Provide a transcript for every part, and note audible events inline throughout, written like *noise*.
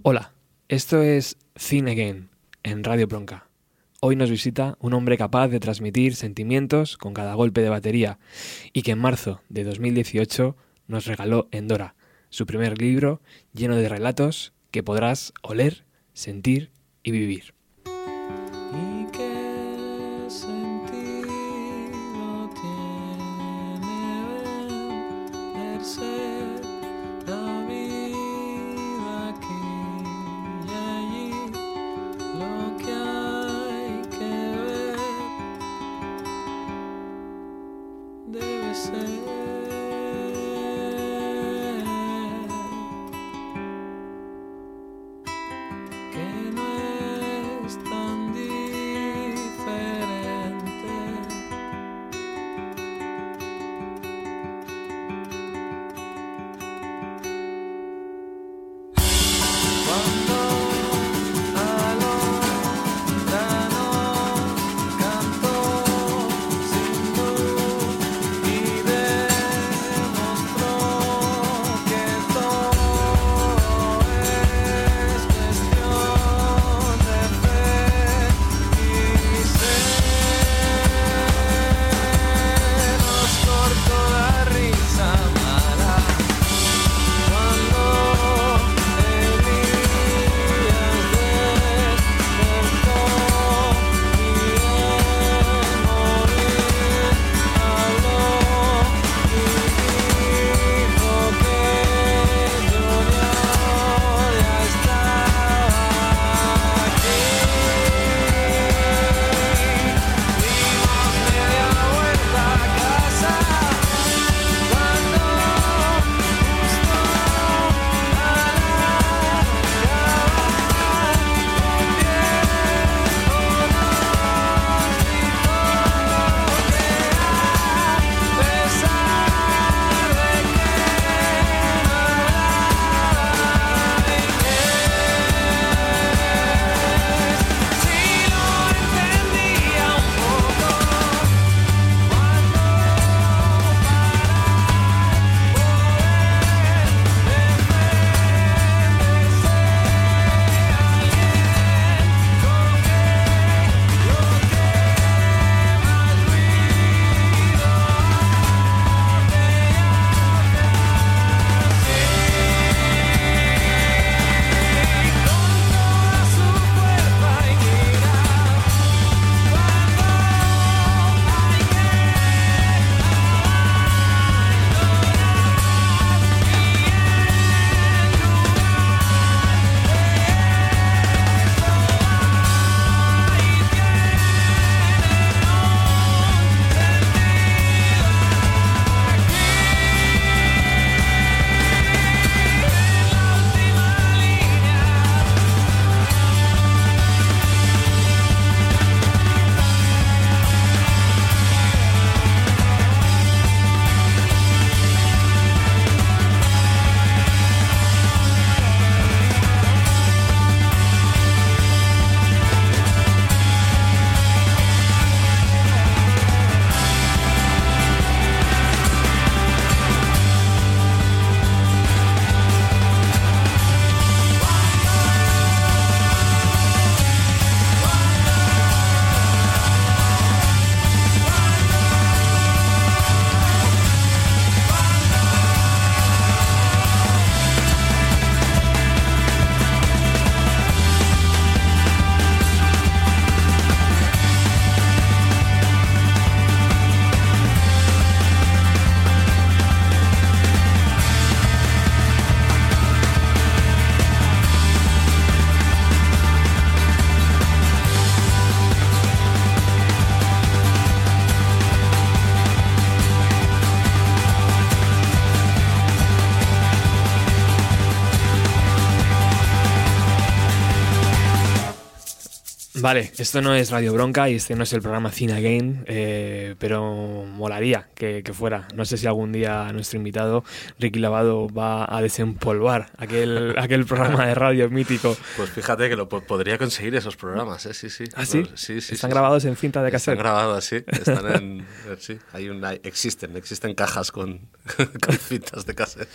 Hola, esto es Cine Again en Radio Bronca. Hoy nos visita un hombre capaz de transmitir sentimientos con cada golpe de batería y que en marzo de 2018 nos regaló Endora, su primer libro lleno de relatos que podrás oler, sentir y vivir. ¿Y Vale, esto no es Radio Bronca y este no es el programa Cine Again, eh, pero molaría que, que fuera. No sé si algún día nuestro invitado, Ricky Lavado, va a desempolvar aquel, *laughs* aquel programa de radio mítico. Pues fíjate que lo po- podría conseguir esos programas, ¿eh? Sí, sí. ¿Ah, sí? Los- sí, sí, Están sí, grabados en cinta de sí. Están cassette. grabados, sí. *laughs* Están en... eh, sí, hay una, existen, existen cajas con, *laughs* con cintas de cassette.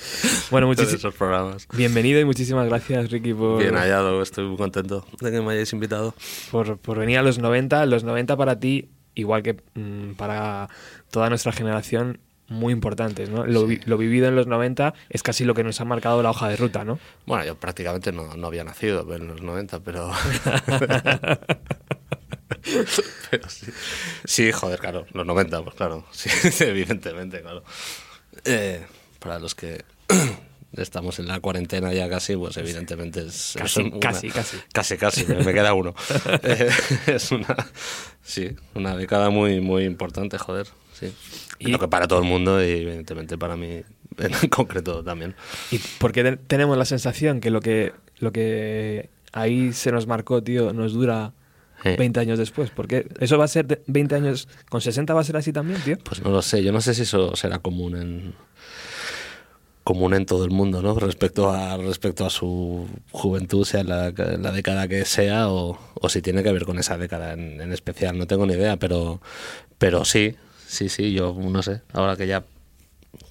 Bueno, muchísimas programas. Bienvenido y muchísimas gracias, Ricky, por, Bien hallado, estoy muy contento de que me hayáis invitado. por, por venir a los 90. Los 90 para ti, igual que mm, para toda nuestra generación, muy importantes, ¿no? Lo, vi- lo vivido en los 90 es casi lo que nos ha marcado la hoja de ruta, ¿no? Bueno, yo prácticamente no, no había nacido en los 90, pero... *laughs* pero sí. Sí, joder, claro, los 90, pues claro, *laughs* sí, evidentemente, claro. Eh, para los que *clears throat* estamos en la cuarentena ya casi, pues evidentemente es... es Casi, una- casi, casi. Casi, casi, me, me queda uno. *laughs* Eh, es una... Sí, una década muy, muy importante, joder, sí. Y- Lo que para todo el mundo y evidentemente para mí *laughs* en concreto también. ¿Y por qué te- tenemos la sensación que lo que lo que ahí se nos marcó, tío, nos dura Eh. 20 años después? Porque eso va a ser de 20 años, con 60 va a ser así también, tío. Pues no lo sé, yo no sé si eso será común en común en todo el mundo, ¿no? Respecto a respecto a su juventud, sea la, la década que sea o, o si tiene que ver con esa década en, en especial, no tengo ni idea, pero pero sí, sí, sí, yo no sé, ahora que ya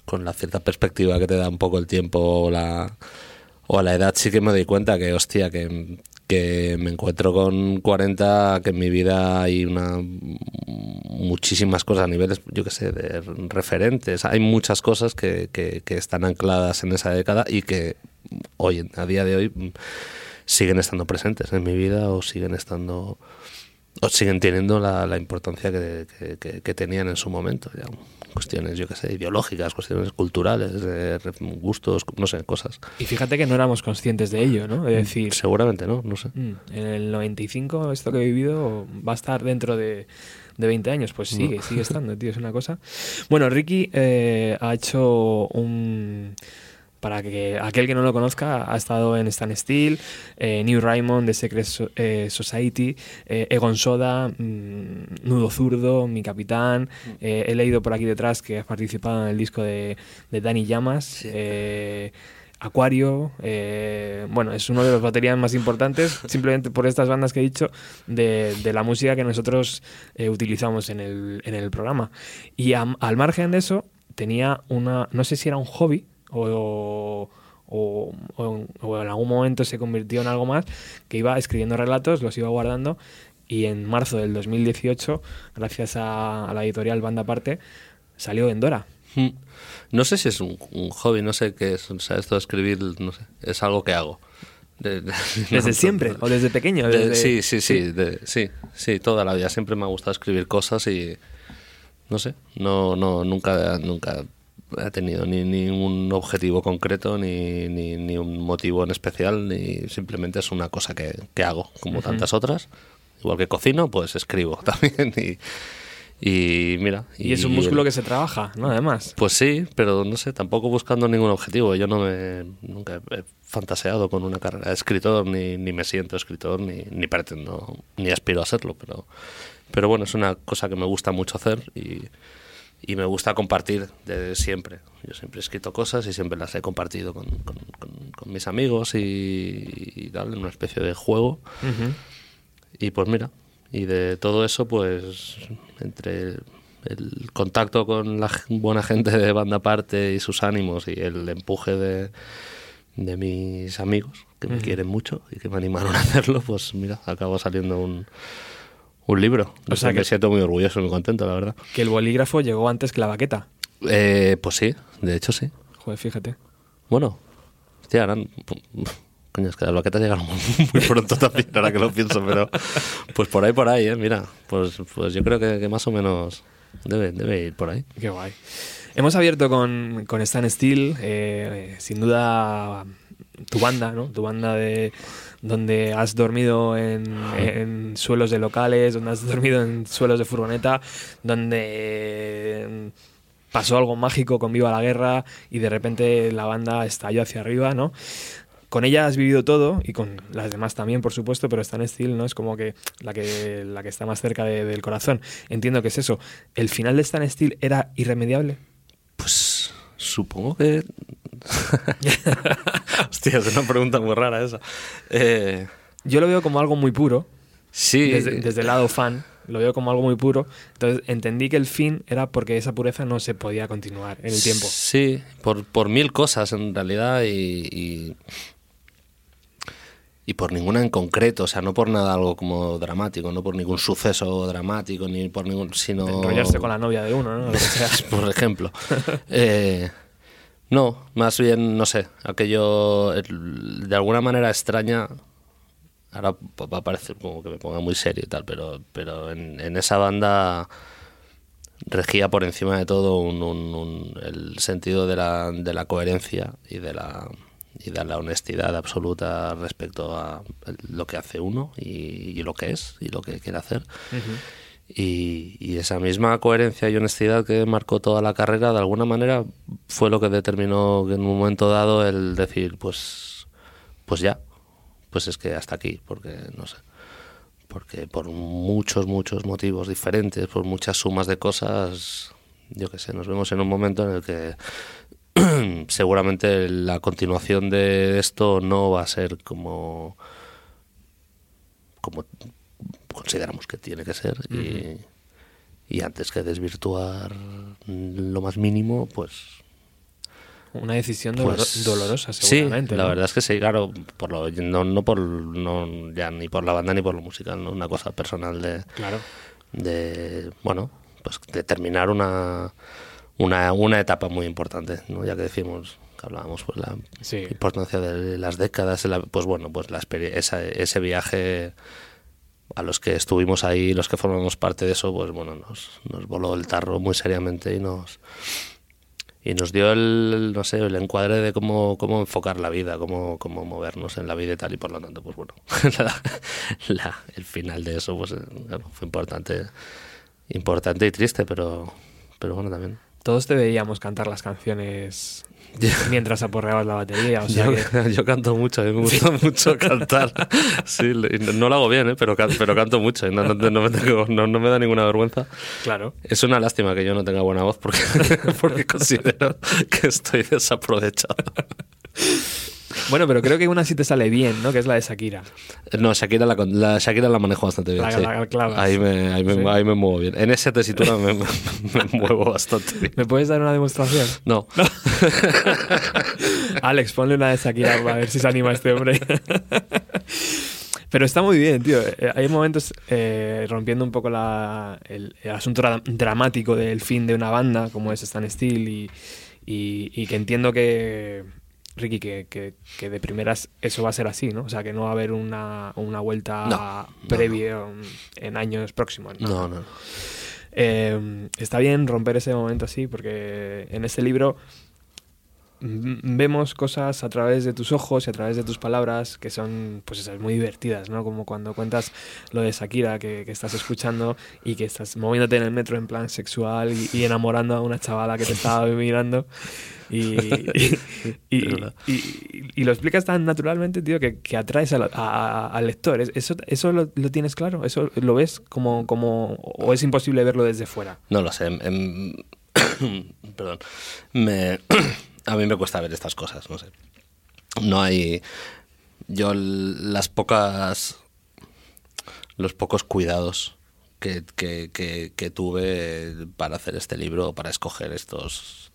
con la cierta perspectiva que te da un poco el tiempo o la o la edad sí que me doy cuenta que, hostia, que, que me encuentro con 40, que en mi vida hay una muchísimas cosas a niveles, yo qué sé, de referentes. Hay muchas cosas que, que, que están ancladas en esa década y que hoy, a día de hoy, siguen estando presentes en mi vida o siguen estando o siguen teniendo la, la importancia que, que- que- que tenían en su momento. ya. Cuestiones, yo qué sé, ideológicas, cuestiones culturales, gustos, no sé, cosas. Y fíjate que no éramos conscientes de ello, ¿no? Es decir, Seguramente, ¿no? No sé. mm, en el 95 esto que he vivido va a estar dentro de, de 20 años. Pues sigue, sigue estando, tío, es una cosa. Bueno, Ricky eh, ha hecho un... Para que aquel que no lo conozca, ha estado en Stan Steel, eh, New Raymond, The Secret So- eh, Society, eh, Egon Soda, mm, Nudo Zurdo, Mi Capitán. he leído por aquí detrás que has participado en el disco de, de Danny Llamas. Acuario, eh, bueno, es uno de los baterías más importantes, *laughs* simplemente por estas bandas que he dicho, de, de la música que nosotros eh, utilizamos en el, en el programa. Y al margen de eso, tenía una, no sé si era un hobby o, o, o- o en algún momento se convirtió en algo más, que iba escribiendo relatos, los iba guardando y en marzo del 2018, gracias a, a la editorial Banda Aparte, salió en Dora. Mm. No sé si es un, un hobby, no sé qué es. O sea, esto de escribir, no sé, es algo que hago. De- de- *laughs* ¿Desde no, siempre o desde pequeño? de- Desde- sí, sí, sí, de- sí, sí, toda la vida. Siempre me ha gustado escribir cosas y no sé, no, no, nunca, nunca he tenido ni, ni un objetivo concreto, ni, ni, ni un motivo en especial, ni simplemente es una cosa que, que hago, como tantas otras. Igual que cocino, pues escribo *laughs* también y, y mira. Y es un músculo que se trabaja, ¿no? Además. Pues sí, pero no sé, tampoco buscando ningún objetivo. Yo no me, nunca he fantaseado con una carrera de escritor, ni, ni me siento escritor, ni, ni pretendo, ni aspiro a serlo. Pero, pero bueno, es una cosa que me gusta mucho hacer y, y me gusta compartir desde siempre. Yo siempre he escrito cosas y siempre las he compartido con, con- con- con mis amigos y, y tal, en una especie de juego. Y pues mira, y de todo eso, pues entre el contacto con la buena gente de banda aparte y sus ánimos y el empuje de, de mis amigos, que me quieren mucho y que me animaron a hacerlo, pues mira, acabó saliendo un, un libro. O sea me que- siento muy orgulloso muy contento, la verdad. Que el bolígrafo llegó antes que la baqueta. Eh, pues sí, de hecho sí. Joder, fíjate. Bueno, hostia, ahora... Coño, es que las baquetas llegaron *laughs* muy, pronto también, ahora que lo pienso, pero pues por ahí, por ahí, ¿eh? Mira, pues, pues yo creo que, que más o menos debe, debe ir por ahí. Qué guay. Hemos abierto con, con Stan Steel, eh, sin duda tu banda, ¿no? Tu banda de donde has dormido en, suelos de locales, donde has dormido en suelos de furgoneta, donde pasó algo mágico con Viva la Guerra y de repente la banda estalló hacia arriba, ¿no? con ella has vivido todo y con las demás también, por supuesto, pero Stan Steel no es como que la que, la que está más cerca de- del corazón. Entiendo que es eso. ¿El final de Stan Steel era irremediable? Pues supongo que... *laughs* Hostia, es una pregunta muy rara esa. Eh, Yo lo veo como algo muy puro, sí, desde, desde el lado fan, lo veo como algo muy puro. Entonces entendí que el fin era porque esa pureza no se podía continuar en el tiempo. Sí, por, por mil cosas en realidad y, y, y por ninguna en concreto, o sea, no por nada algo como dramático, no por ningún suceso dramático, ni por ningún, sino... Enrollarse con la novia de uno, ¿no? Lo que sea. *laughs* por ejemplo. Eh, no, más bien, no sé, aquello el- de alguna manera extraña. Ahora va a parecer como que me ponga muy serio y tal, pero, pero en, en esa banda regía por encima de todo un, un- un- el sentido de la, de la coherencia y de la y de la honestidad absoluta respecto a lo que hace uno y, y lo que es y lo que quiere hacer. Y, y esa misma coherencia y honestidad que marcó toda la carrera, de alguna manera, fue lo que determinó que en un momento dado el decir, pues, pues ya, pues es que hasta aquí, porque no sé, porque por muchos, muchos motivos diferentes, por muchas sumas de cosas, yo qué sé, nos vemos en un momento en el que *clears throat* seguramente la continuación de esto no va a ser como como consideramos que tiene que ser y, y antes que desvirtuar lo más mínimo pues Una decisión pues dolorosa, sí seguramente. la ¿no? verdad es que sí claro por lo, no, no por no ya ni por la banda ni por lo musical ¿no? una cosa personal de Claro. de bueno pues de terminar una una, una etapa muy importante ¿no? ya que decimos que hablábamos pues la Sí. importancia de las décadas la- pues bueno pues la esa- ese viaje a los que estuvimos ahí los que formamos parte de eso pues bueno nos, nos voló el tarro muy seriamente y nos y nos dio el no sé el encuadre de cómo, cómo enfocar la vida cómo, cómo movernos en la vida y tal y por lo tanto pues bueno *laughs* la- la- el final de eso pues eh, claro, fue importante importante y triste pero pero bueno también Todos te veíamos cantar las canciones mientras aporreabas la batería. O sea yo, que, *laughs* yo canto mucho, a mí me gusta mucho cantar. Sí, no, lo hago bien, ¿eh? pero, pero canto mucho no, no, no me tengo- no me da ninguna vergüenza. claro. Es una lástima que yo no tenga buena voz porque, *laughs* porque considero que estoy desaprovechado. Bueno, pero creo que una sí te sale bien, ¿no? Que es la de Shakira. No, Shakira la, la, Shakira la manejo bastante bien. La- sí. la ahí, me, ahí, me, Sí. ahí me muevo bien. En esa tesitura me, *laughs* me- muevo bastante bien. ¿Me puedes dar una demostración? *laughs* No, Alex, ponle una de Shakira para ver si se anima este hombre. Pero está muy bien, tío. Eh, Hay momentos eh, rompiendo un poco la- el, el asunto dra- dramático del fin de una banda, como es Stan Steel, y, y- y que entiendo que, Ricky, que, que- que de primeras eso va a ser así, ¿no? O sea, que no va a haber una, una vuelta No, no, previa en años próximos. ¿no? no. Eh, está bien romper ese momento así, porque en este libro vemos cosas a través de tus ojos y a través de tus palabras que son, pues esas, muy divertidas, ¿no? Como cuando cuentas lo de Shakira que, que estás escuchando y que estás moviéndote en el metro en plan sexual y, y enamorando a una chavala que te estaba *laughs* mirando. *laughs* Y, y, lo explicas tan naturalmente, tío, que, que atraes al, a- al lector. ¿Es- ¿Eso, eso lo, lo tienes claro? ¿Eso lo ves como, como... o es imposible verlo desde fuera? No lo sé. em- *coughs* perdón. Me, a mí me cuesta ver estas cosas, no sé. No hay. Yo las pocas. Los pocos cuidados que, que- que- tuve para hacer este libro, para escoger estos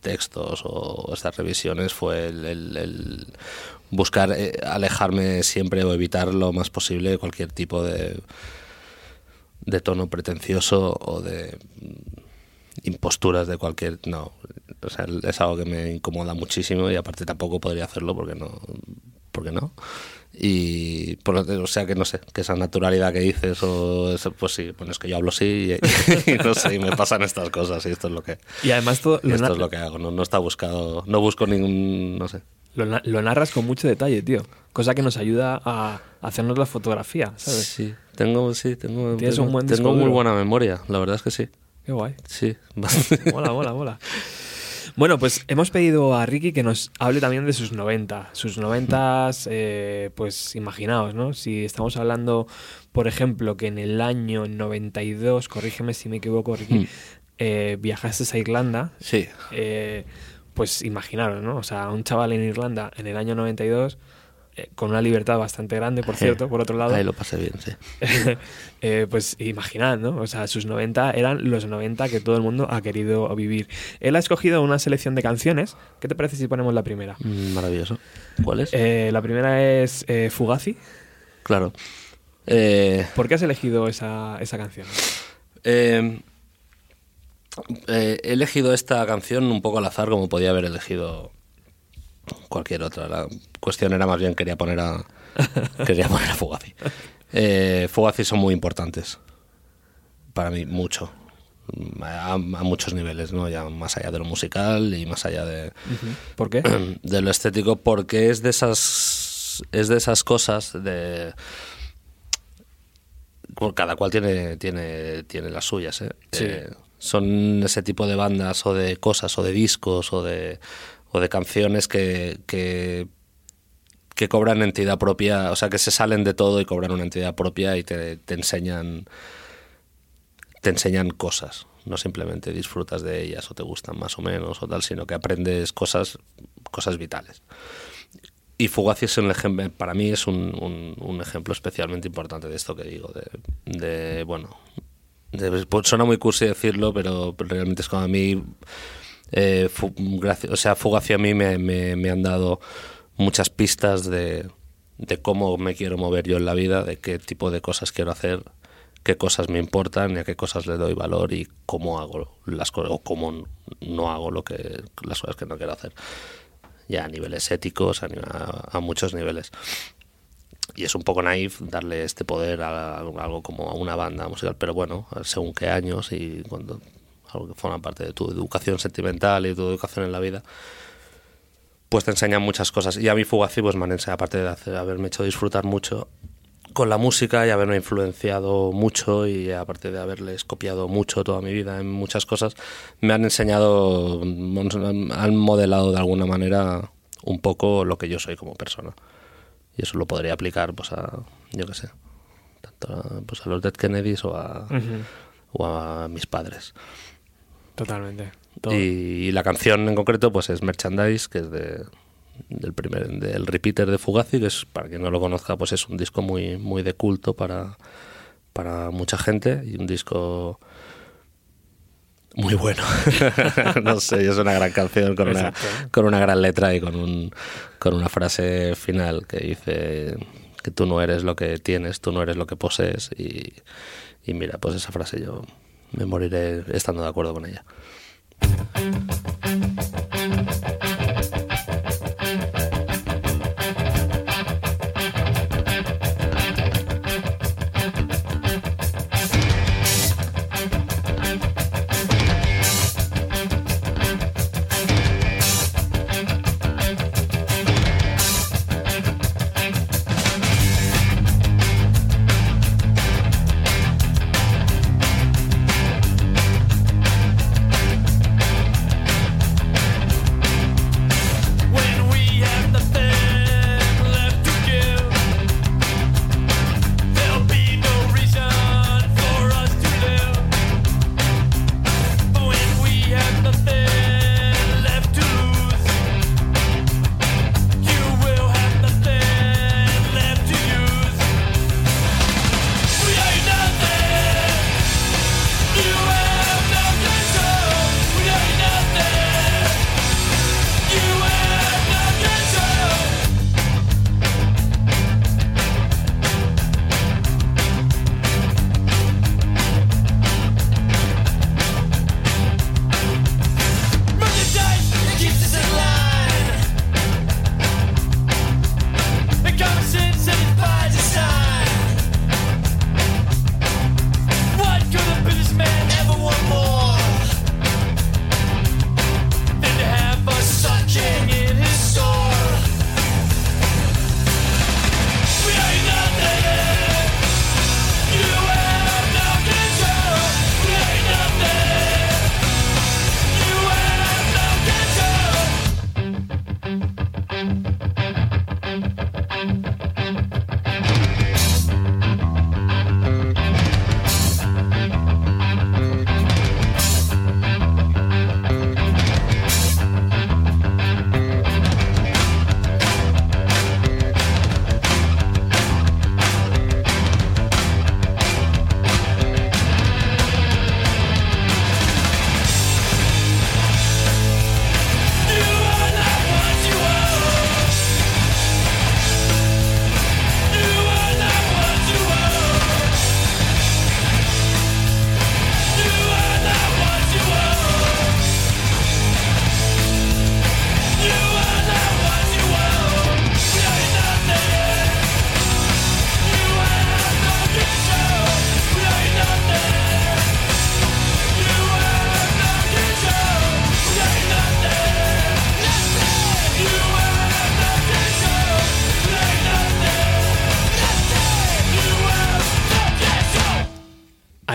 textos o estas revisiones, fue el buscar eh, alejarme siempre o evitar lo más posible cualquier tipo de, de tono pretencioso o de imposturas de cualquier no o sea es algo que me incomoda muchísimo y aparte tampoco podría hacerlo porque no porque no y por o sea que no sé que esa naturalidad que dices o eso, pues sí bueno es que yo hablo así y, *laughs* y no sé y me pasan estas cosas y esto es lo que Y además todo, y esto es lo que hago no, no está buscado no busco ningún no sé lo lo narras con mucho detalle, tío. Cosa que nos ayuda a hacernos la fotografía, ¿sabes? sí tengo sí tengo tengo, un buen tengo muy buena memoria la verdad es que sí Qué guay. sí *laughs* Mola, mola, mola. Bueno, pues hemos pedido a Ricky que nos hable también de sus 90. Sus 90, eh, pues imaginaos, ¿no? Si estamos hablando, por ejemplo, que en el año 92, corrígeme si me equivoco, Ricky, Mm. eh, viajaste a Irlanda, Sí, eh, pues imaginaros, ¿no? O sea, un chaval en Irlanda en el año 92, eh, con una libertad bastante grande, por *laughs* cierto, por otro lado, ahí lo pasé bien, sí. *laughs* eh, pues imaginad, ¿no? O sea, sus 90 eran los 90 que todo el mundo ha querido vivir. Él ha escogido una selección de canciones. ¿Qué te parece si ponemos la primera? Mm, Maravilloso. ¿Cuál es? Eh, la primera es eh, Fugazi. Claro. ¿Por qué has elegido esa, esa canción? eh, he elegido esta canción un poco al azar, como podía haber elegido cualquier otra. La cuestión era más bien quería poner a *laughs* quería poner a Fugazi. Eh, Fugazi son muy importantes para mí mucho a, a muchos niveles, no ya más allá de lo musical y más allá de, ¿Por qué? *clears throat* de lo estético porque es de esas es de esas cosas de cada cual tiene tiene tiene las suyas ¿eh? Sí. Eh, son ese tipo de bandas o de cosas o de discos o de o de canciones que, que que cobran entidad propia, o sea, que se salen de todo y cobran una entidad propia y te, te enseñan te enseñan cosas, no simplemente disfrutas de ellas o te gustan más o menos o tal, sino que aprendes cosas cosas vitales. Y Fugazi es un ejemplo, para mí es un, un- ejemplo especialmente importante de esto que digo, de, bueno, pues suena muy cursi decirlo, pero realmente es como a mí, eh, o sea, Fugazi a mí me- me han dado muchas pistas de, cómo me quiero mover yo en la vida, de qué tipo de cosas quiero hacer, qué cosas me importan y a qué cosas le doy valor y cómo hago las cosas o cómo no hago lo que las cosas que no quiero hacer ya a niveles éticos, a muchos niveles. Y es un poco naif darle este poder a, a algo como a una banda musical, pero bueno, según qué años y cuando algo que forma parte de tu educación sentimental y tu educación en la vida, pues te enseñan muchas cosas. Y a mí Fugazi pues me han enseñado, aparte de hacer- haberme hecho disfrutar mucho con la música y haberme influenciado mucho y aparte de haberles copiado mucho toda mi vida en muchas cosas, me han enseñado, han modelado de alguna manera un poco lo que yo soy como persona. Y eso lo podría aplicar pues a, yo qué sé, tanto a, pues, a los Dead Kennedys o a, o a mis padres. Totalmente. Todo. Y la canción en concreto pues es Merchandise, que es de, del primer del repeater de Fugazi, que es para quien no lo conozca, pues es un disco muy muy de culto para para mucha gente y un disco muy bueno. *laughs* no sé, es una gran canción con una con una gran letra y con un con una frase final que dice que tú no eres lo que tienes, tú no eres lo que posees y, y mira, pues esa frase yo me moriré estando de acuerdo con ella. Thank you.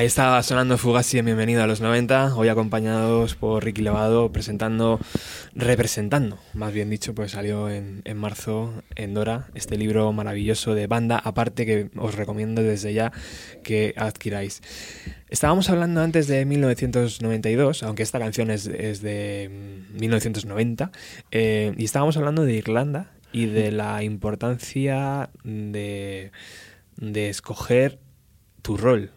Ahí estaba sonando Fugazi en Bienvenido a los 90, hoy acompañados por Ricky Levado presentando, representando, más bien dicho, pues salió en, en marzo en Dora este libro maravilloso de banda aparte que os recomiendo desde ya que adquiráis. Estábamos hablando antes de 1992, aunque esta canción es, es de mm, 1990, eh, y estábamos hablando de Irlanda y de la importancia de, de escoger tu rol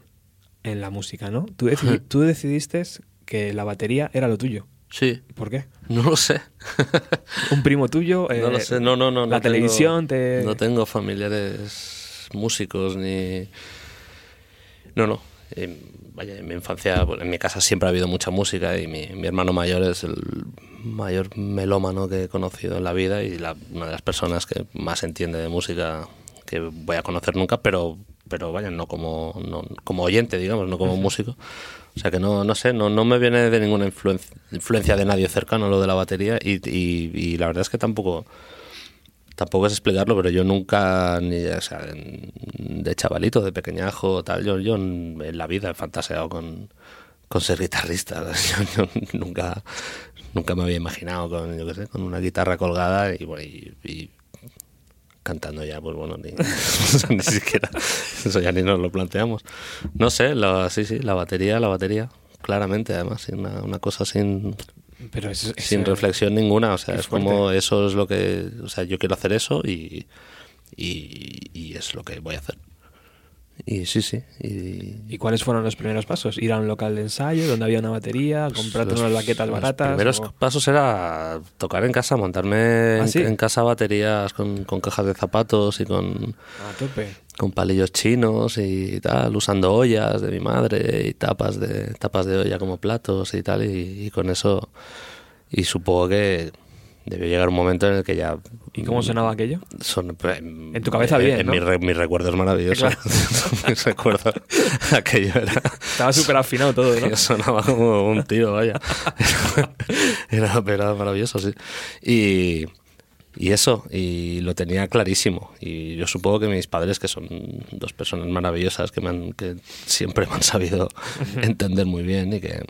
en la música, ¿no? Tú, decidi- *laughs* tú decidiste que la batería era lo tuyo. Sí, ¿Por qué? no lo sé. *laughs* Un primo tuyo. no eh, lo sé, no, no, no. La no tengo- televisión te. No tengo familiares músicos ni... No, no. Eh, vaya, en mi infancia, en mi casa siempre ha habido mucha música y mi, mi hermano mayor es el mayor melómano que he conocido en la vida y la- una de las personas que más entiende de música que voy a conocer nunca, pero, pero vaya, no como, no, como oyente, digamos, no como músico. O sea que no, no sé, no, no me viene de ninguna influencia, influencia de nadie cercano lo de la batería y, la verdad es que tampoco tampoco es explicarlo, pero yo nunca, ni, de chavalito, de pequeñajo, tal, yo, yo en la vida he fantaseado con, con ser guitarrista. *laughs* Yo, nunca, nunca me había imaginado con, una guitarra colgada y cantando ya, pues bueno, ni, *laughs* ni siquiera, eso ya ni nos lo planteamos. No sé, la, sí, sí, la batería, la batería, claramente, además, una, una cosa sin, Pero sin reflexión ninguna. O sea, es como eso es lo que. O sea, yo quiero hacer eso y, y, y es lo que voy a hacer. Y sí, sí. Y, ¿Y cuáles fueron los primeros pasos? Ir a un local de ensayo donde había una batería, comprarte los- unas baquetas los baratas. primeros o- pasos era tocar en casa, montarme ¿Ah, en, sí? en casa baterías con, con cajas de zapatos y con, A tope. con palillos chinos y tal, usando ollas de mi madre y tapas de tapas de olla como platos y tal, y, y con eso. Y supongo que debió llegar un momento en el que ya ¿Y cómo sonaba aquello? son en, En tu cabeza bien, en ¿no? mi, re- mi recuerdo es maravilloso *laughs* mis recuerdos *laughs* aquello era Estaba súper afinado todo, ¿no? *laughs* sonaba como un tiro vaya era, era maravilloso sí y y eso y lo tenía clarísimo y yo supongo que mis padres que son dos personas maravillosas que me han, que siempre me han sabido entender muy bien y que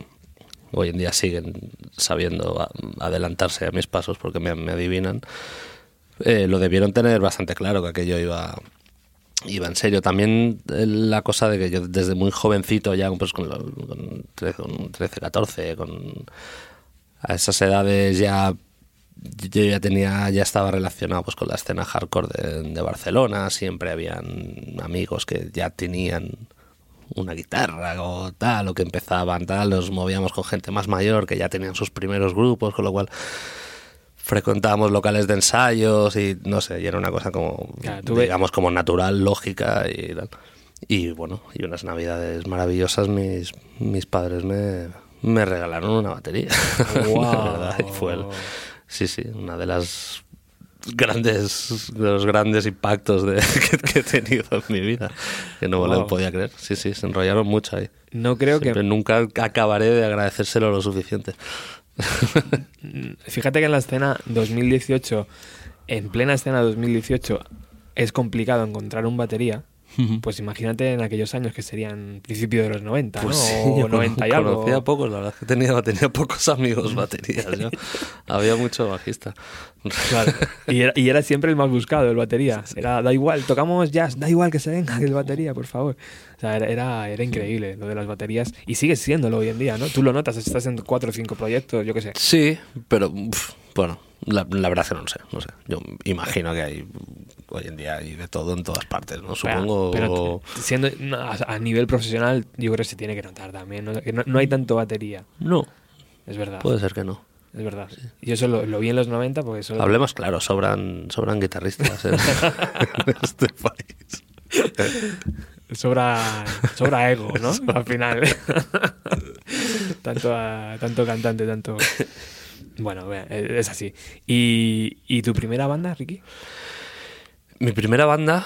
hoy en día siguen sabiendo adelantarse a mis pasos porque me, me adivinan eh, lo debieron tener bastante claro que aquello iba iba en serio. También eh, la cosa de que yo desde muy jovencito, ya pues con, lo- con 13, con 13, 14, con a esas edades ya yo ya tenía ya estaba relacionado pues con la escena hardcore de, de Barcelona, siempre habían amigos que ya tenían una guitarra o tal, o que empezaban tal, nos movíamos con gente más mayor que ya tenían sus primeros grupos, con lo cual frecuentábamos locales de ensayos y no sé, y era una cosa como, Claro, tú digamos, como natural, lógica y tal. Y bueno, y unas navidades maravillosas, mis, mis padres me, me regalaron una batería. *laughs* Y fue el- sí, sí, una de las grandes de los grandes impactos de, *laughs* que, que he tenido en mi vida que no lo podía creer. Sí sí se enrollaron mucho ahí. No creo Siempre que... nunca acabaré de agradecérselo lo suficiente. *laughs* Fíjate que en la escena 2018, en plena escena 2018, es complicado encontrar un batería. Pues imagínate en aquellos años que serían principio de los 90, Pues ¿no? sí, O yo 90 y algo. conocía pocos, la verdad es que tenía, tenía pocos amigos baterías. yo. *laughs* Había mucho bajista. Claro. Y era, y era siempre el más buscado, el batería. Era, da igual, tocamos jazz, da igual que se venga el batería, por favor. O sea, era, era, era increíble lo de las baterías. Y sigue siéndolo hoy en día, ¿no? Tú lo notas, estás en cuatro o cinco proyectos, yo qué sé. Sí, pero uf, bueno, la, la verdad es que no sé, no sé. Yo imagino que hay hoy en día hay de todo en todas partes, ¿no? Supongo. Pero siendo no, a nivel profesional, yo creo que se tiene que notar también. ¿no? Que no, no hay tanto batería, no, es verdad. puede ser que no. Es verdad. Y eso lo, lo vi en los 90 porque eso... Hablemos claro, sobran, sobran guitarristas en, *laughs* en este país. Sobra, sobra ego, ¿no? Al final. *laughs* tanto, a- tanto cantante, tanto... Bueno, es así. ¿Y, ¿Y tu primera banda, Ricky? Mi primera banda,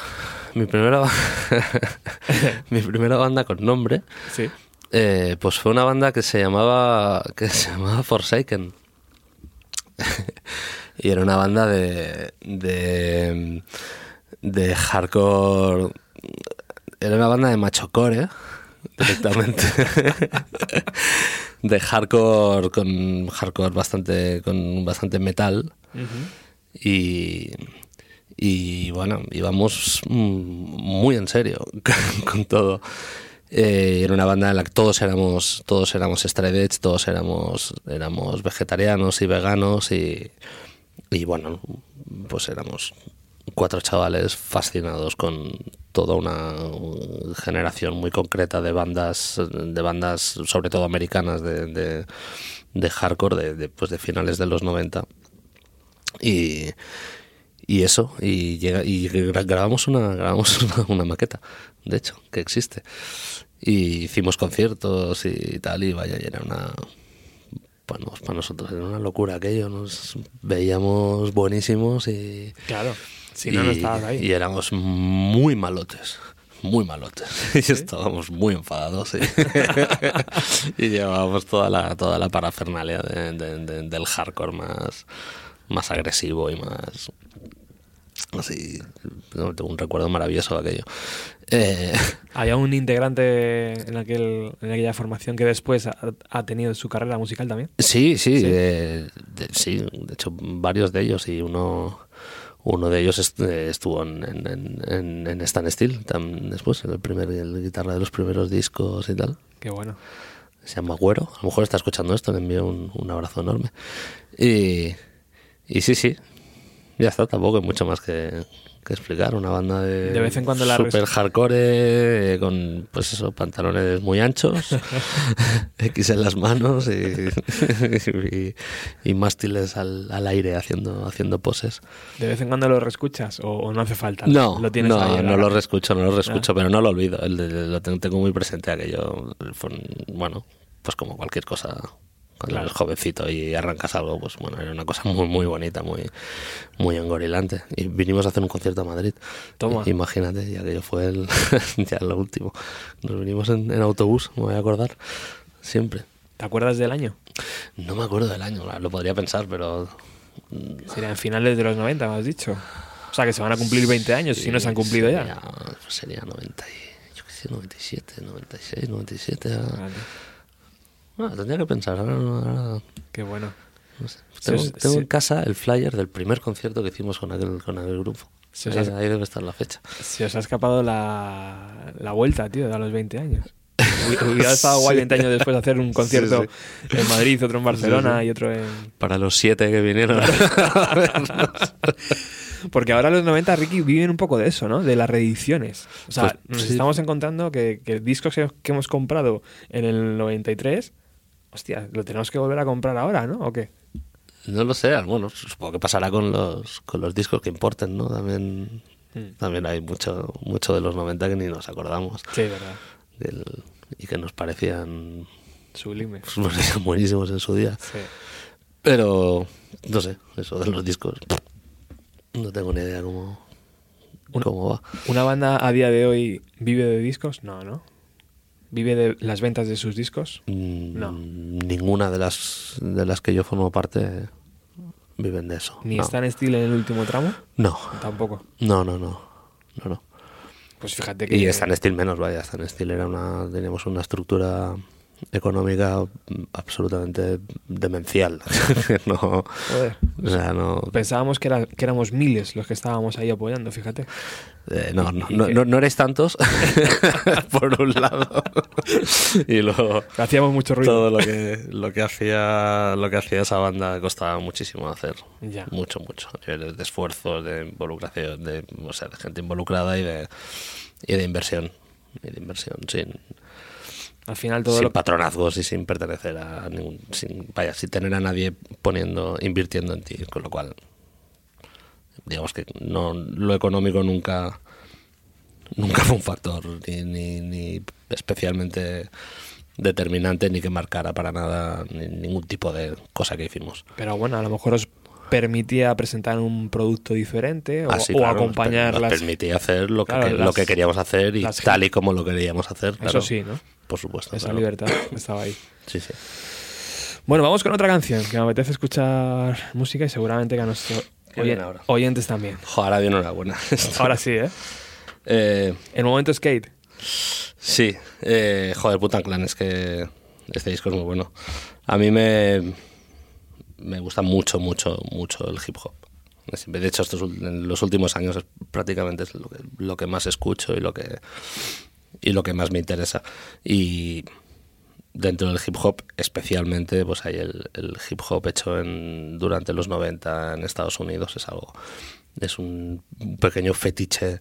mi primera, *laughs* mi primera banda con nombre, Sí. eh, pues fue una banda que se llamaba, que se llamaba Forsaken. *laughs* y era una banda de, de, de hardcore, era una banda de machocore, directamente. *laughs* de hardcore con hardcore bastante con bastante metal y y bueno íbamos mm, muy en serio *laughs* con todo. Eh, era una banda en la que todos éramos todos éramos edge todos éramos éramos vegetarianos y veganos y y bueno pues éramos cuatro chavales fascinados con toda una generación muy concreta de bandas de bandas sobre todo americanas de, de, de hardcore de, de, pues de finales de los 90 y y eso y llega y gra- grabamos una grabamos *laughs* una, una maqueta de hecho que existe y hicimos conciertos y tal y vaya era una bueno, pues para nosotros era una locura aquello nos veíamos buenísimos y Claro. Si no, no y- estabas ahí. Y éramos muy malotes. Muy malotes. *laughs* Y estábamos muy enfadados. Y, *laughs* y llevábamos toda la, toda la parafernalia de- de- de- del hardcore más, más agresivo y más. Así. Tengo un recuerdo maravilloso de aquello. Eh, *laughs* Había un integrante en, aquel, en aquella formación que después ha, ha tenido su carrera musical también. Sí, sí, Sí. eh, de, sí, de hecho varios de ellos y uno uno de ellos est- estuvo en, en, en, en- Stan Steel tam- después, el primer el guitarra de los primeros discos y tal. Qué bueno. Se llama Güero, a lo mejor está escuchando esto, le envío un, un abrazo enorme. Y, y sí, sí, ya está, tampoco hay mucho más que, que explicar. Una banda de, De vez en cuando la super hardcore eh, con pues eso, pantalones muy anchos, *laughs* X en las manos y, y, y mástiles al, al aire haciendo, haciendo poses. ¿De vez en cuando lo reescuchas o, o no hace falta? No, lo tienes no, ahí no lo reescucho, no lo reescucho, Ah. pero no lo olvido. El de- lo tengo, muy presente aquello. Fue bueno, pues como cualquier cosa. Cuando Claro. eres jovencito y arrancas algo, pues bueno, era una cosa muy, muy bonita, muy, muy engorilante. Y vinimos a hacer un concierto a Madrid. Toma. Imagínate, y aquello fue el, *laughs* ya lo último. Nos vinimos en, en autobús, me voy a acordar, siempre. ¿Te acuerdas del año? No me acuerdo del año, lo podría pensar, pero Sería en finales de los 90, me has dicho. O sea, que se van a cumplir 20 años, si no se han cumplido sería, ya. pues sería 90 y, yo qué sé, 97, 96, 97. ah. Vale, Ah, tendría que pensar, ahora, no- ahora Qué bueno. no sé. Tengo, sí, tengo sí. en casa el flyer del primer concierto que hicimos con aquel, con aquel grupo. Sí, ahí, ahí debe estar la fecha. Se os ha escapado la, la vuelta, tío, a los 20 años. *laughs* Hubi- Hubiera estado guay 20 años después hacer un concierto en Madrid, otro en Barcelona y otro en... Para los siete que vinieron. *laughs* *laughs* Porque ahora los 90, Ricky, viven un poco de eso, ¿no? De las reediciones. O sea, Pues, nos estamos encontrando que, que discos que, que hemos comprado en el 93, hostia, lo tenemos que volver a comprar ahora, ¿no? ¿O qué? no lo sé, bueno, supongo que pasará con los, con los discos que importen, ¿no? También, Mm. también hay mucho, mucho de los 90 que ni nos acordamos. Sí, verdad. del- y que nos parecían, Sublime. *laughs* nos parecían buenísimos en su día. Sí. Pero, no sé, eso de los discos. No tengo ni idea cómo, cómo va. ¿Una banda a día de hoy vive de discos? No, ¿no? ¿Vive de las ventas de sus discos? Mm, No. Ninguna de las, de las que yo formo parte viven de eso. ¿Ni no. en estilo en el último tramo? No, Tampoco. no, no, no. no, no. Pues fíjate que... Y Stan Steel menos, vaya. Stan Steel era una, teníamos una estructura económica absolutamente demencial. *laughs* no, Joder. o sea, no, Pensábamos que, era- que éramos miles los que estábamos ahí apoyando, fíjate. Eh, no, no, ¿Y no, no, no erais tantos, *laughs* por un lado. y luego Hacíamos mucho ruido. todo lo que, lo que hacía lo que hacía esa banda costaba muchísimo hacer. Ya. Mucho, mucho. De esfuerzo, de involucración, de, o sea, de gente involucrada y de, y de inversión. Y de inversión sin, Al final todo sin lo patronazgos y sin pertenecer a ningún. Sin, vaya, sin tener a nadie poniendo, invirtiendo en ti. Con lo cual, digamos que no lo económico nunca nunca fue un factor ni, ni, ni especialmente determinante ni que marcara para nada ni- ningún tipo de cosa que hicimos. Pero bueno, a lo mejor os permitía presentar un producto diferente o, Así, o Ah, claro, acompañar nos, las... permitía hacer lo que, Claro, que- las- lo que queríamos hacer y las tal y como lo queríamos hacer. claro. Eso sí, ¿no? Por supuesto. Esa claro. libertad estaba ahí. *laughs* Sí, sí. Bueno, vamos con otra canción que me apetece escuchar música y seguramente que a nuestros ¿Qué oyen- oyentes también. Jo, ahora bien, enhorabuena. *laughs* Ahora sí, ¿eh? Eh, El momento skate. Sí, eh, joder, Putan Clan, es que este disco es muy bueno. A mí me, me gusta mucho, mucho, mucho el hip hop. De hecho, estos, en los últimos años es prácticamente es lo que, lo que más escucho y lo que, y lo que más me interesa. Y dentro del hip hop, especialmente, pues hay el, el hip hop hecho en, durante los 90 en Estados Unidos. Es algo, es un pequeño fetiche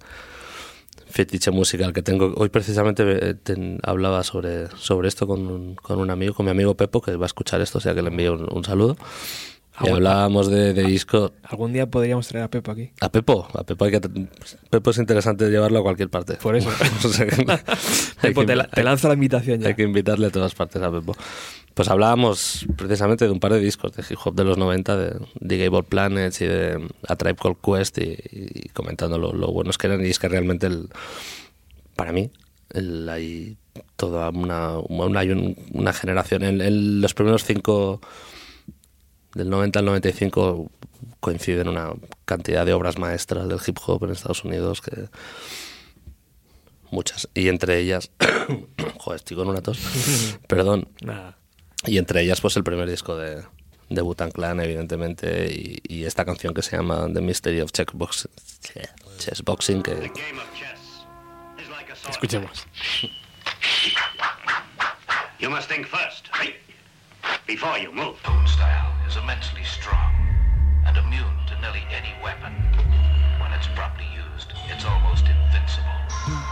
fetiche musical que tengo. Hoy precisamente eh, hablaba sobre, sobre esto con un, con un amigo, con mi amigo Pepo, que va a escuchar esto, o sea que le envío un saludo. Y hablábamos de, de disco. Algún día podríamos traer a Pepo aquí. A Pepo, a Pepo, hay que, Pepo es interesante llevarlo a cualquier parte. Por eso. *laughs* O sea *laughs* Pepo, que te, la- te lanzo la invitación ya. hay que invitarle a todas partes a Pepo. Pues hablábamos precisamente de un par de discos de hip hop de los 90, de The Gable Planets y de A Tribe Called Quest, y, y comentando lo, lo buenos que eran. Y es que realmente, el, para mí, el- hay toda una, una, una generación. En, en los primeros cinco, del 90 al 95, coinciden una cantidad de obras maestras del hip hop en Estados Unidos que. Muchas. Y entre ellas. *coughs* joder, estoy con una tos. *laughs* Perdón. Y entre ellas, pues el primer disco de, de Wu-Tang Clan, evidentemente, y, y esta canción que se llama The Mystery of Checkbox, Chessboxing, que game of chess is like a sword. Escuchemos. You must think first, right? Before you move. Own style is immensely strong and immune to nearly any weapon. When it's properly used, it's almost invincible.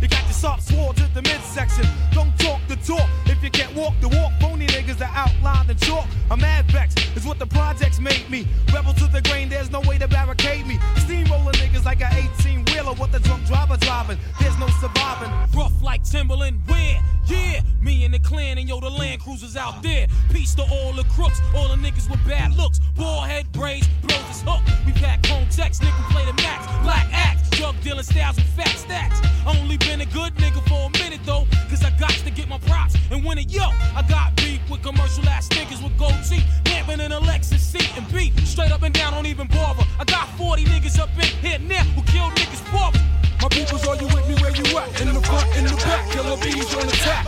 you got your soft swords at the midsection. Don't talk the talk if you can't walk the walk. Phony niggas that outline the chalk. I'm mad vex is what the projects made me. Rebel to the grain, there's no way to barricade me. Steamroller niggas like a 18 wheeler with the drunk driver driving. There's no surviving. Rough like Timberland, where? Yeah, me and the clan and yo, the Land Cruisers out there. Peace to all the crooks, all the niggas with bad looks. Ball head braids, blows his hook. We pack home checks, nigga play the max. Black axe, drug dealing styles with fat stacks. Only been a good nigga for a minute though, cause I got to get my props and win it. Yo, I got beef with commercial ass niggas with gold teeth, lamping in a Lexus seat and beat. Straight up and down, don't even bother. I got 40 niggas up in here now who kill niggas for me. my peoples, are you with me where you at? In the front, in the back, killer bees on the attack.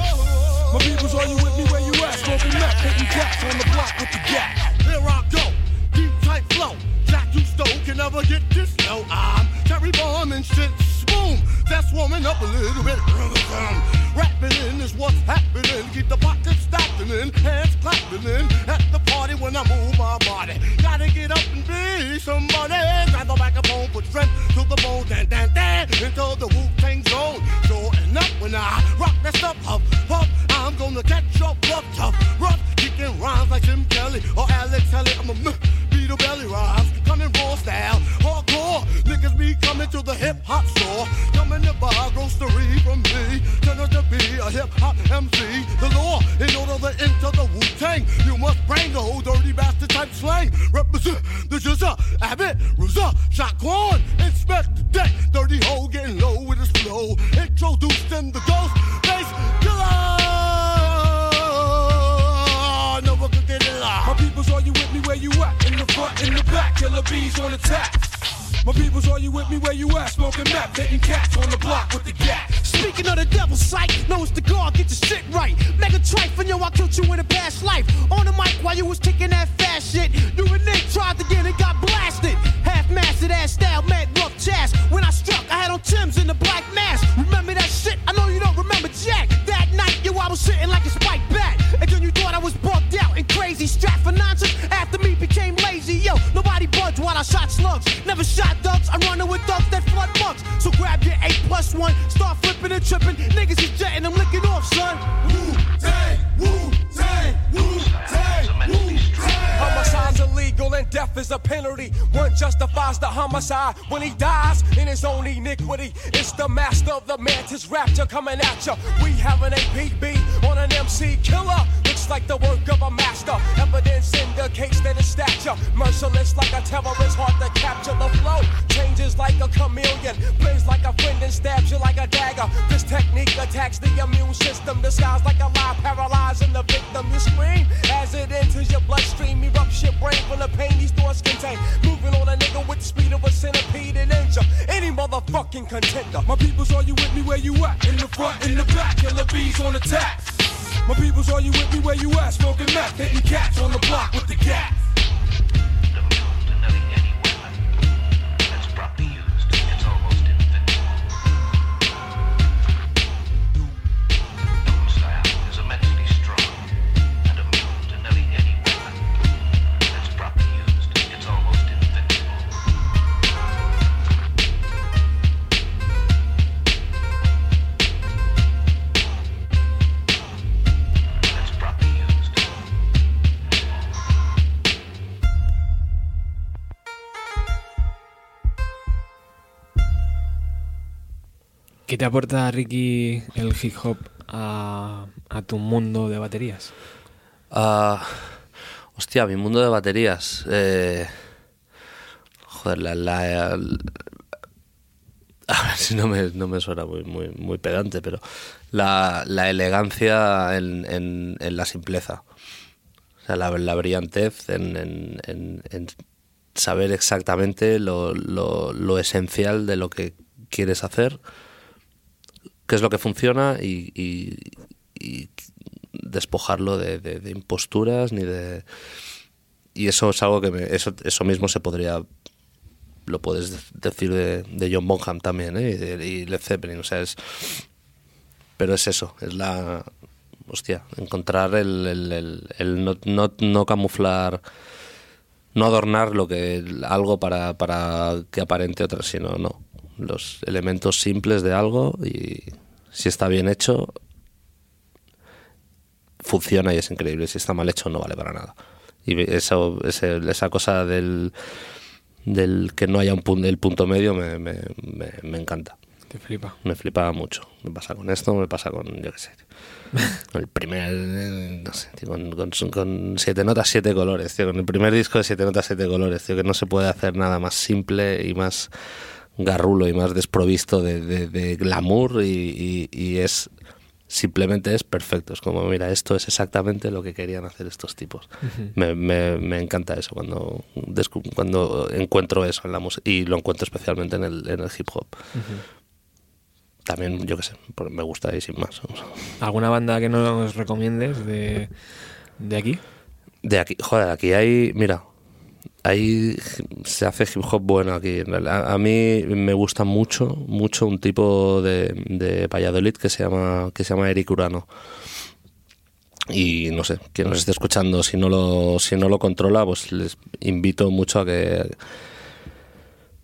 My peoples, are you with me where you at? Smoking meth, hitting cats on the block with the gap. Here I go, deep tight flow. You stole can never get this low. I'm Terry Bomb and shit. Boom, that's warming up a little bit. Rapping in is what's happening. Keep the pockets stacking in, hands clapping in. At the party when I move my body. Gotta get up and be somebody. Grab the microphone, put strength to the bone. Dan, dan, dan, into the Wu Tang zone. Sure enough, when I rock that stuff up, up, I'm gonna catch up, rough, tough, rough. Kicking rhymes like Jim Kelly or Alex Kelly. I'm a beat belly rhymes. Coming raw style, hardcore. Niggas be coming to the hip hop store. Coming to buy grocery from me. Turn out to be a hip hop MC. The law, in order to enter the Wu Tang, you must bring the whole dirty bastard type slang. Represent the Jizza, Abbott, Rizza, Shaquan, inspect the deck. Dirty hole getting low with his flow. Introduced in the ghost bass killer. My peoples, are you with me where you at? In the front, in the back, killer bees on attack. My peoples, are you with me where you at? Smoking meth, hitting cats on the block with the gap. Speaking of the devil's sight, know it's the God, get your shit right. Mega trife, and yo, I killed you in a past life. On the mic while you was kicking that fast shit. You and Nick tried to get it, got blasted. Half mastered ass style, mad rough chast. When I struck, I had on Tim's in the black mask. Remember that shit? I know you don't remember Jack. That night, yo, I was sitting like a spike bat. Crazy. Strapped for nonsense after me became lazy. Yo, nobody budged while I shot slugs. Never shot ducks, I'm running with ducks that flood mugs. So grab your 8 plus 1, start flipping and tripping. Niggas is jetting, I'm licking off, son. Wu-Tang, Wu-Tang, Style and death is a penalty. One justifies the homicide when he dies in his own iniquity. It's the master of the mantis rapture coming at ya. We have an APB on an MC killer. Looks like the work of a master. Evidence indicates that his stature merciless like a terrorist, hard to capture the flow. Changes like a chameleon, blends like a friend and stabs you like a dagger. This technique attacks the immune system, disguised like a lie, paralyzing the victim. You scream as it enters your bloodstream, erupts your brain from the pain these thoughts contain. Moving on a nigga with the speed of a centipede and injure any motherfucking contender. My peoples, are you with me where you at? In the front, in the back, killer bees on attack. My peoples, are you with me where you at? Smoking meth, hitting cats on the block with the gas. Te aporta, Ricky, el hip hop a, tu mundo de baterías? Ah, hostia, mi mundo de baterías. eh, joder, la, la- el- *laughs* a ver si no me, no me suena muy, muy, muy pedante, pero la, la elegancia en, la simpleza. O sea, la, la brillantez en, saber exactamente lo esencial de lo que quieres hacer, qué es lo que funciona y, despojarlo de, imposturas ni de y eso es algo que me, eso eso mismo se podría lo puedes de- decir de, de John Bonham también ¿eh? y, de- y Led Zeppelin o sea es pero es eso es la hostia encontrar el, el- el- el no, no, no camuflar no adornar lo que algo para, para que aparente otra sino no los elementos simples de algo y si está bien hecho funciona y es increíble. Si está mal hecho, no vale para nada. Y eso, ese- esa cosa del, del que no haya un punto, el punto medio me, me, me, me encanta. Te flipa. Me flipa mucho. Me pasa con esto, me pasa con, yo qué sé, *laughs* el primer, no sé, tío, con, con, con siete notas, siete colores, tío, con el primer disco de siete notas, siete colores, tío, que no se puede hacer nada más simple y más garrulo y más desprovisto de, de- de glamour y, y- y es simplemente es perfecto. Es como, mira, esto es exactamente lo que querían hacer estos tipos. me, me- me encanta eso cuando, cuando encuentro eso en la música y lo encuentro especialmente en el, en el hip hop. También, yo qué sé, me gusta y sin más. ¿Alguna banda que nos recomiendes de, de aquí? De aquí, joder, aquí hay, mira, ahí se hace hip hop bueno aquí. A, a mí me gusta mucho, mucho un tipo de, de Valladolid que se llama, que se llama Eric Urano. Y no sé, quien nos esté escuchando, si no lo, si no lo controla, pues les invito mucho a que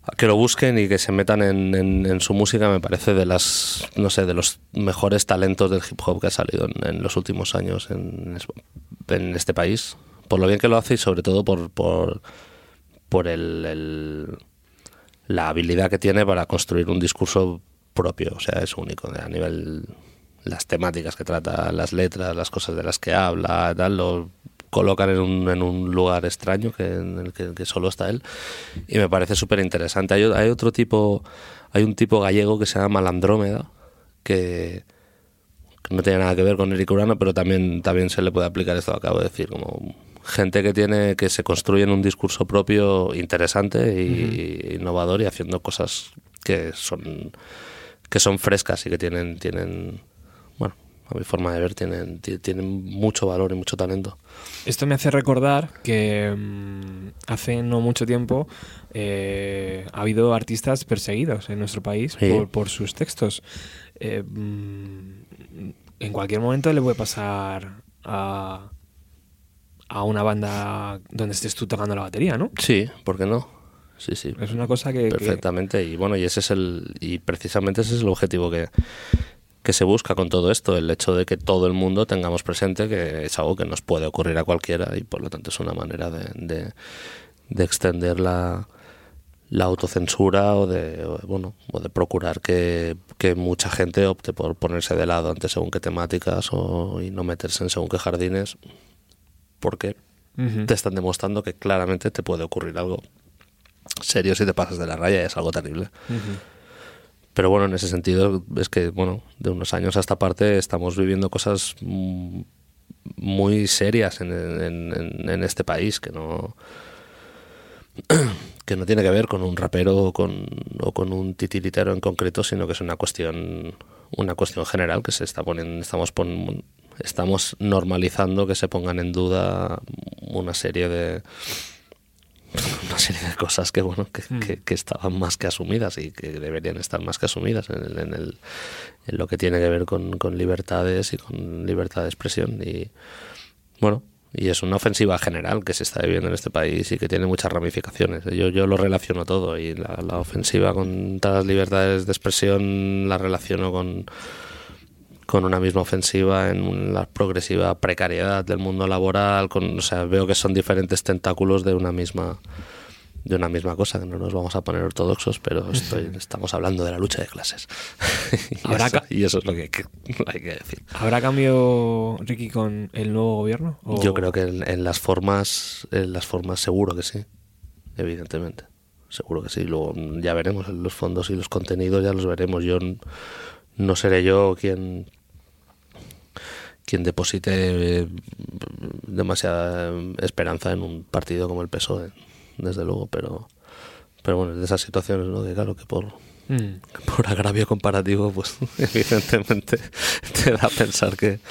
a que lo busquen y que se metan en, en- en su música me parece de las no sé de los mejores talentos del hip hop que ha salido en, en los últimos años en este país por lo bien que lo hace y sobre todo por por, por el, el- la habilidad que tiene para construir un discurso propio o sea es único a nivel las temáticas que trata las letras las cosas de las que habla tal lo colocan en un, en un lugar extraño que, en el que, que solo está él y me parece súper interesante. Hay, hay otro tipo, hay un tipo gallego que se llama Malandrómeda, que, no tiene nada que ver con Eric Urano, pero también, también se le puede aplicar esto que acabo de decir, como gente que tiene que se construye en un discurso propio interesante y innovador y haciendo cosas que son que son frescas y que tienen tienen bueno a mi forma de ver tienen ti- tienen mucho valor y mucho talento Esto me hace recordar que mm, hace no mucho tiempo eh, ha habido artistas perseguidos en nuestro país Sí. por, por sus textos. Eh, mm, en cualquier momento le puede pasar a, a una banda donde estés tú tocando la batería, ¿no? sí por qué no sí sí. Es una cosa que... que- Perfectamente, y bueno, y ese es el, y precisamente ese es el objetivo que, que se busca con todo esto, el hecho de que todo el mundo tengamos presente que es algo que nos puede ocurrir a cualquiera y por lo tanto es una manera de, de, de extender la, la autocensura o de, o, bueno, o de procurar que, que mucha gente opte por ponerse de lado ante según qué temáticas o, y no meterse en según qué jardines porque te están demostrando que claramente te puede ocurrir algo serio si te pasas de la raya y es algo terrible. Pero bueno, en ese sentido es que, bueno, de unos años a esta parte estamos viviendo cosas muy serias en, en- en- en este país que no *clears throat* que no tiene que ver con un rapero o con, o con un titiritero en concreto, sino que es una cuestión una cuestión general que se está poniendo estamos pon- estamos normalizando que se pongan en duda una serie de *laughs* una serie de cosas que bueno que, que- que estaban más que asumidas y que deberían estar más que asumidas en, el- en el- en lo que tiene que ver con, con libertades y con libertad de expresión. Y bueno y es una ofensiva general que se está viviendo en este país y que tiene muchas ramificaciones. Yo, yo lo relaciono todo y la, la ofensiva contra las libertades de expresión la relaciono con con una misma ofensiva en la progresiva precariedad del mundo laboral, con, o sea, veo que son diferentes tentáculos de una misma de una misma cosa, que no nos vamos a poner ortodoxos, pero estoy, *laughs* estamos hablando de la lucha de clases. *laughs* y, Habrá eso, ca- y eso es lo que hay que, *laughs* hay que decir. ¿Habrá cambio, Ricky, con el nuevo gobierno? ¿O- Yo creo que en, en las formas, en las formas seguro que sí, evidentemente. Seguro que sí. Luego ya veremos los fondos y los contenidos, ya los veremos. Yo no seré yo quien quien deposite eh, demasiada esperanza en un partido como el PSOE, desde luego, pero pero bueno, es de esas situaciones, ¿no? Que claro, que por, Mm. por agravio comparativo, pues *laughs* evidentemente te da a pensar que,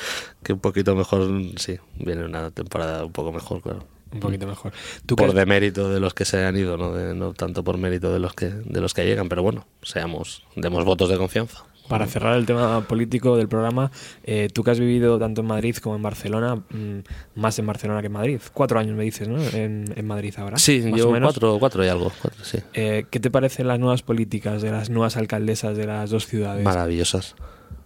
que un poquito mejor, sí, viene una temporada un poco mejor, claro. Un poquito mejor. ¿Tú por demérito de los que se han ido, no, De- no tanto por mérito de los que de los que llegan, pero bueno, seamos, demos votos de confianza. Para cerrar el tema político del programa, eh, tú que has vivido tanto en Madrid como en Barcelona, mm, más en Barcelona que en Madrid. Cuatro años me dices, ¿no? En, en Madrid ahora. Sí, más yo o menos. cuatro, cuatro y algo, cuatro, sí. Eh, ¿Qué te parecen las nuevas políticas de las nuevas alcaldesas de las dos ciudades? Maravillosas.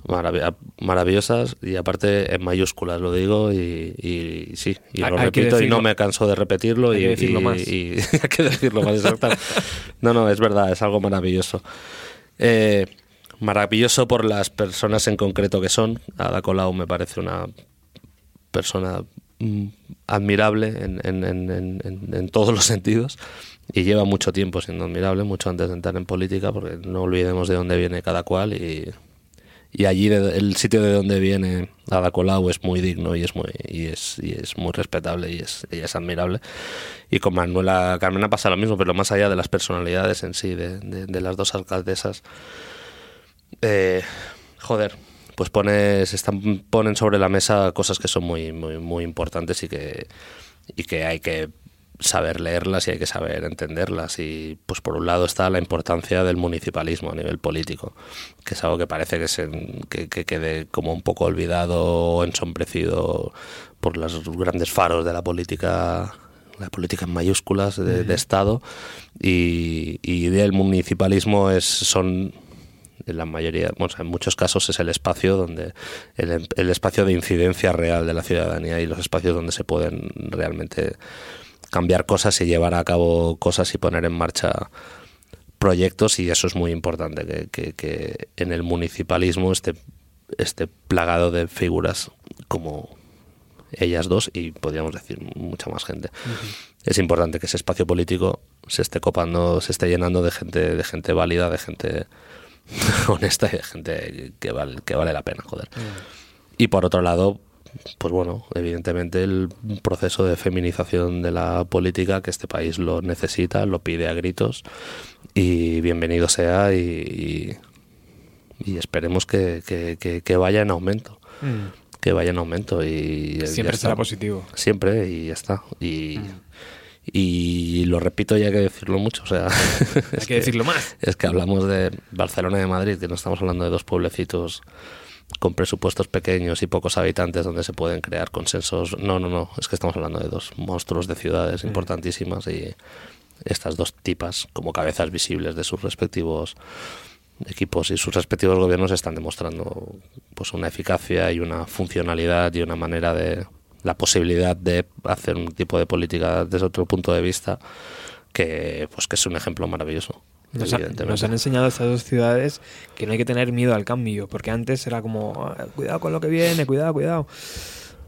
Marav- maravillosas y aparte en mayúsculas lo digo y, y sí, y Hay- lo hay repito y no me canso de repetirlo Hay y, que decirlo y- más. y *laughs* hay que decirlo más exacto. No, no, es verdad, es algo maravilloso. Eh, maravilloso por las personas en concreto que son. Ada Colau me parece una persona mm, admirable en, en- en- en- todos los sentidos y lleva mucho tiempo siendo admirable, mucho antes de entrar en política, porque no olvidemos de dónde viene cada cual y, y allí el sitio de donde viene Ada Colau es muy digno y es muy y es, y es muy respetable y es, y es admirable y con Manuela Carmena pasa lo mismo pero más allá de las personalidades en sí de- de las dos alcaldesas eh, joder pues pones están ponen sobre la mesa cosas que son muy muy muy importantes y que y que hay que saber leerlas y hay que saber entenderlas. Y pues por un lado está la importancia del municipalismo a nivel político que es algo que parece que se que, que quede como un poco olvidado o ensombrecido por los grandes faros de la política la política en mayúsculas de, de Estado. Y, y el municipalismo es son en la mayoría, bueno, en muchos casos es el espacio donde el, el espacio de incidencia real de la ciudadanía y los espacios donde se pueden realmente cambiar cosas y llevar a cabo cosas y poner en marcha proyectos y eso es muy importante que, que- que en el municipalismo esté, esté plagado de figuras como ellas dos y podríamos decir mucha más gente. Es importante que ese espacio político se esté copando, se esté llenando de gente, de gente válida, de gente *laughs* honesta y de gente que vale, que vale la pena, joder. Y por otro lado, pues bueno, evidentemente el proceso de feminización de la política que este país lo necesita, lo pide a gritos y bienvenido sea y, y, y esperemos que, que- que- que vaya en aumento. Mm. Que vaya en aumento y Siempre será positivo. Siempre y ya está. Y, y lo repito y hay que decirlo mucho. O sea, *laughs* Hay que decirlo más. es que hablamos de Barcelona y de Madrid, que no estamos hablando de dos pueblecitos con presupuestos pequeños y pocos habitantes donde se pueden crear consensos. No, no, no. Es que estamos hablando de dos monstruos de ciudades importantísimas y estas dos tipas como cabezas visibles de sus respectivos equipos y sus respectivos gobiernos están demostrando pues una eficacia y una funcionalidad y una manera de, la posibilidad de hacer un tipo de política desde otro punto de vista que pues que es un ejemplo maravilloso. Nos, ha- evidentemente. nos han enseñado estas dos ciudades que no hay que tener miedo al cambio, porque antes era como, "Ah, cuidado con lo que viene, cuidado, cuidado.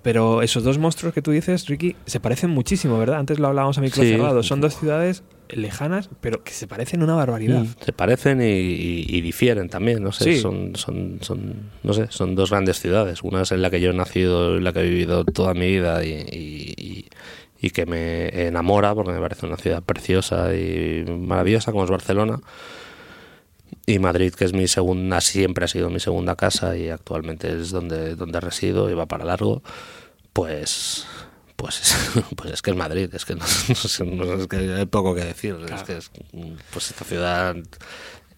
Pero esos dos monstruos que tú dices, Ricky, se parecen muchísimo, ¿verdad? Antes lo hablábamos a micro Sí. cerrado. Son dos ciudades lejanas, pero que se parecen una barbaridad. Mm, Se parecen y, y- y difieren también, no sé, Sí. son, son, son, no sé, son dos grandes ciudades. Una es en la que yo he nacido, en la que he vivido toda mi vida y, y- y- y que me enamora porque me parece una ciudad preciosa y maravillosa como es Barcelona. Y Madrid, que es mi segunda, siempre ha sido mi segunda casa y actualmente es donde, donde resido y va para largo, pues pues, *laughs* pues es que es Madrid, es que no, *laughs* no es que hay poco que decir, es que es, pues esta ciudad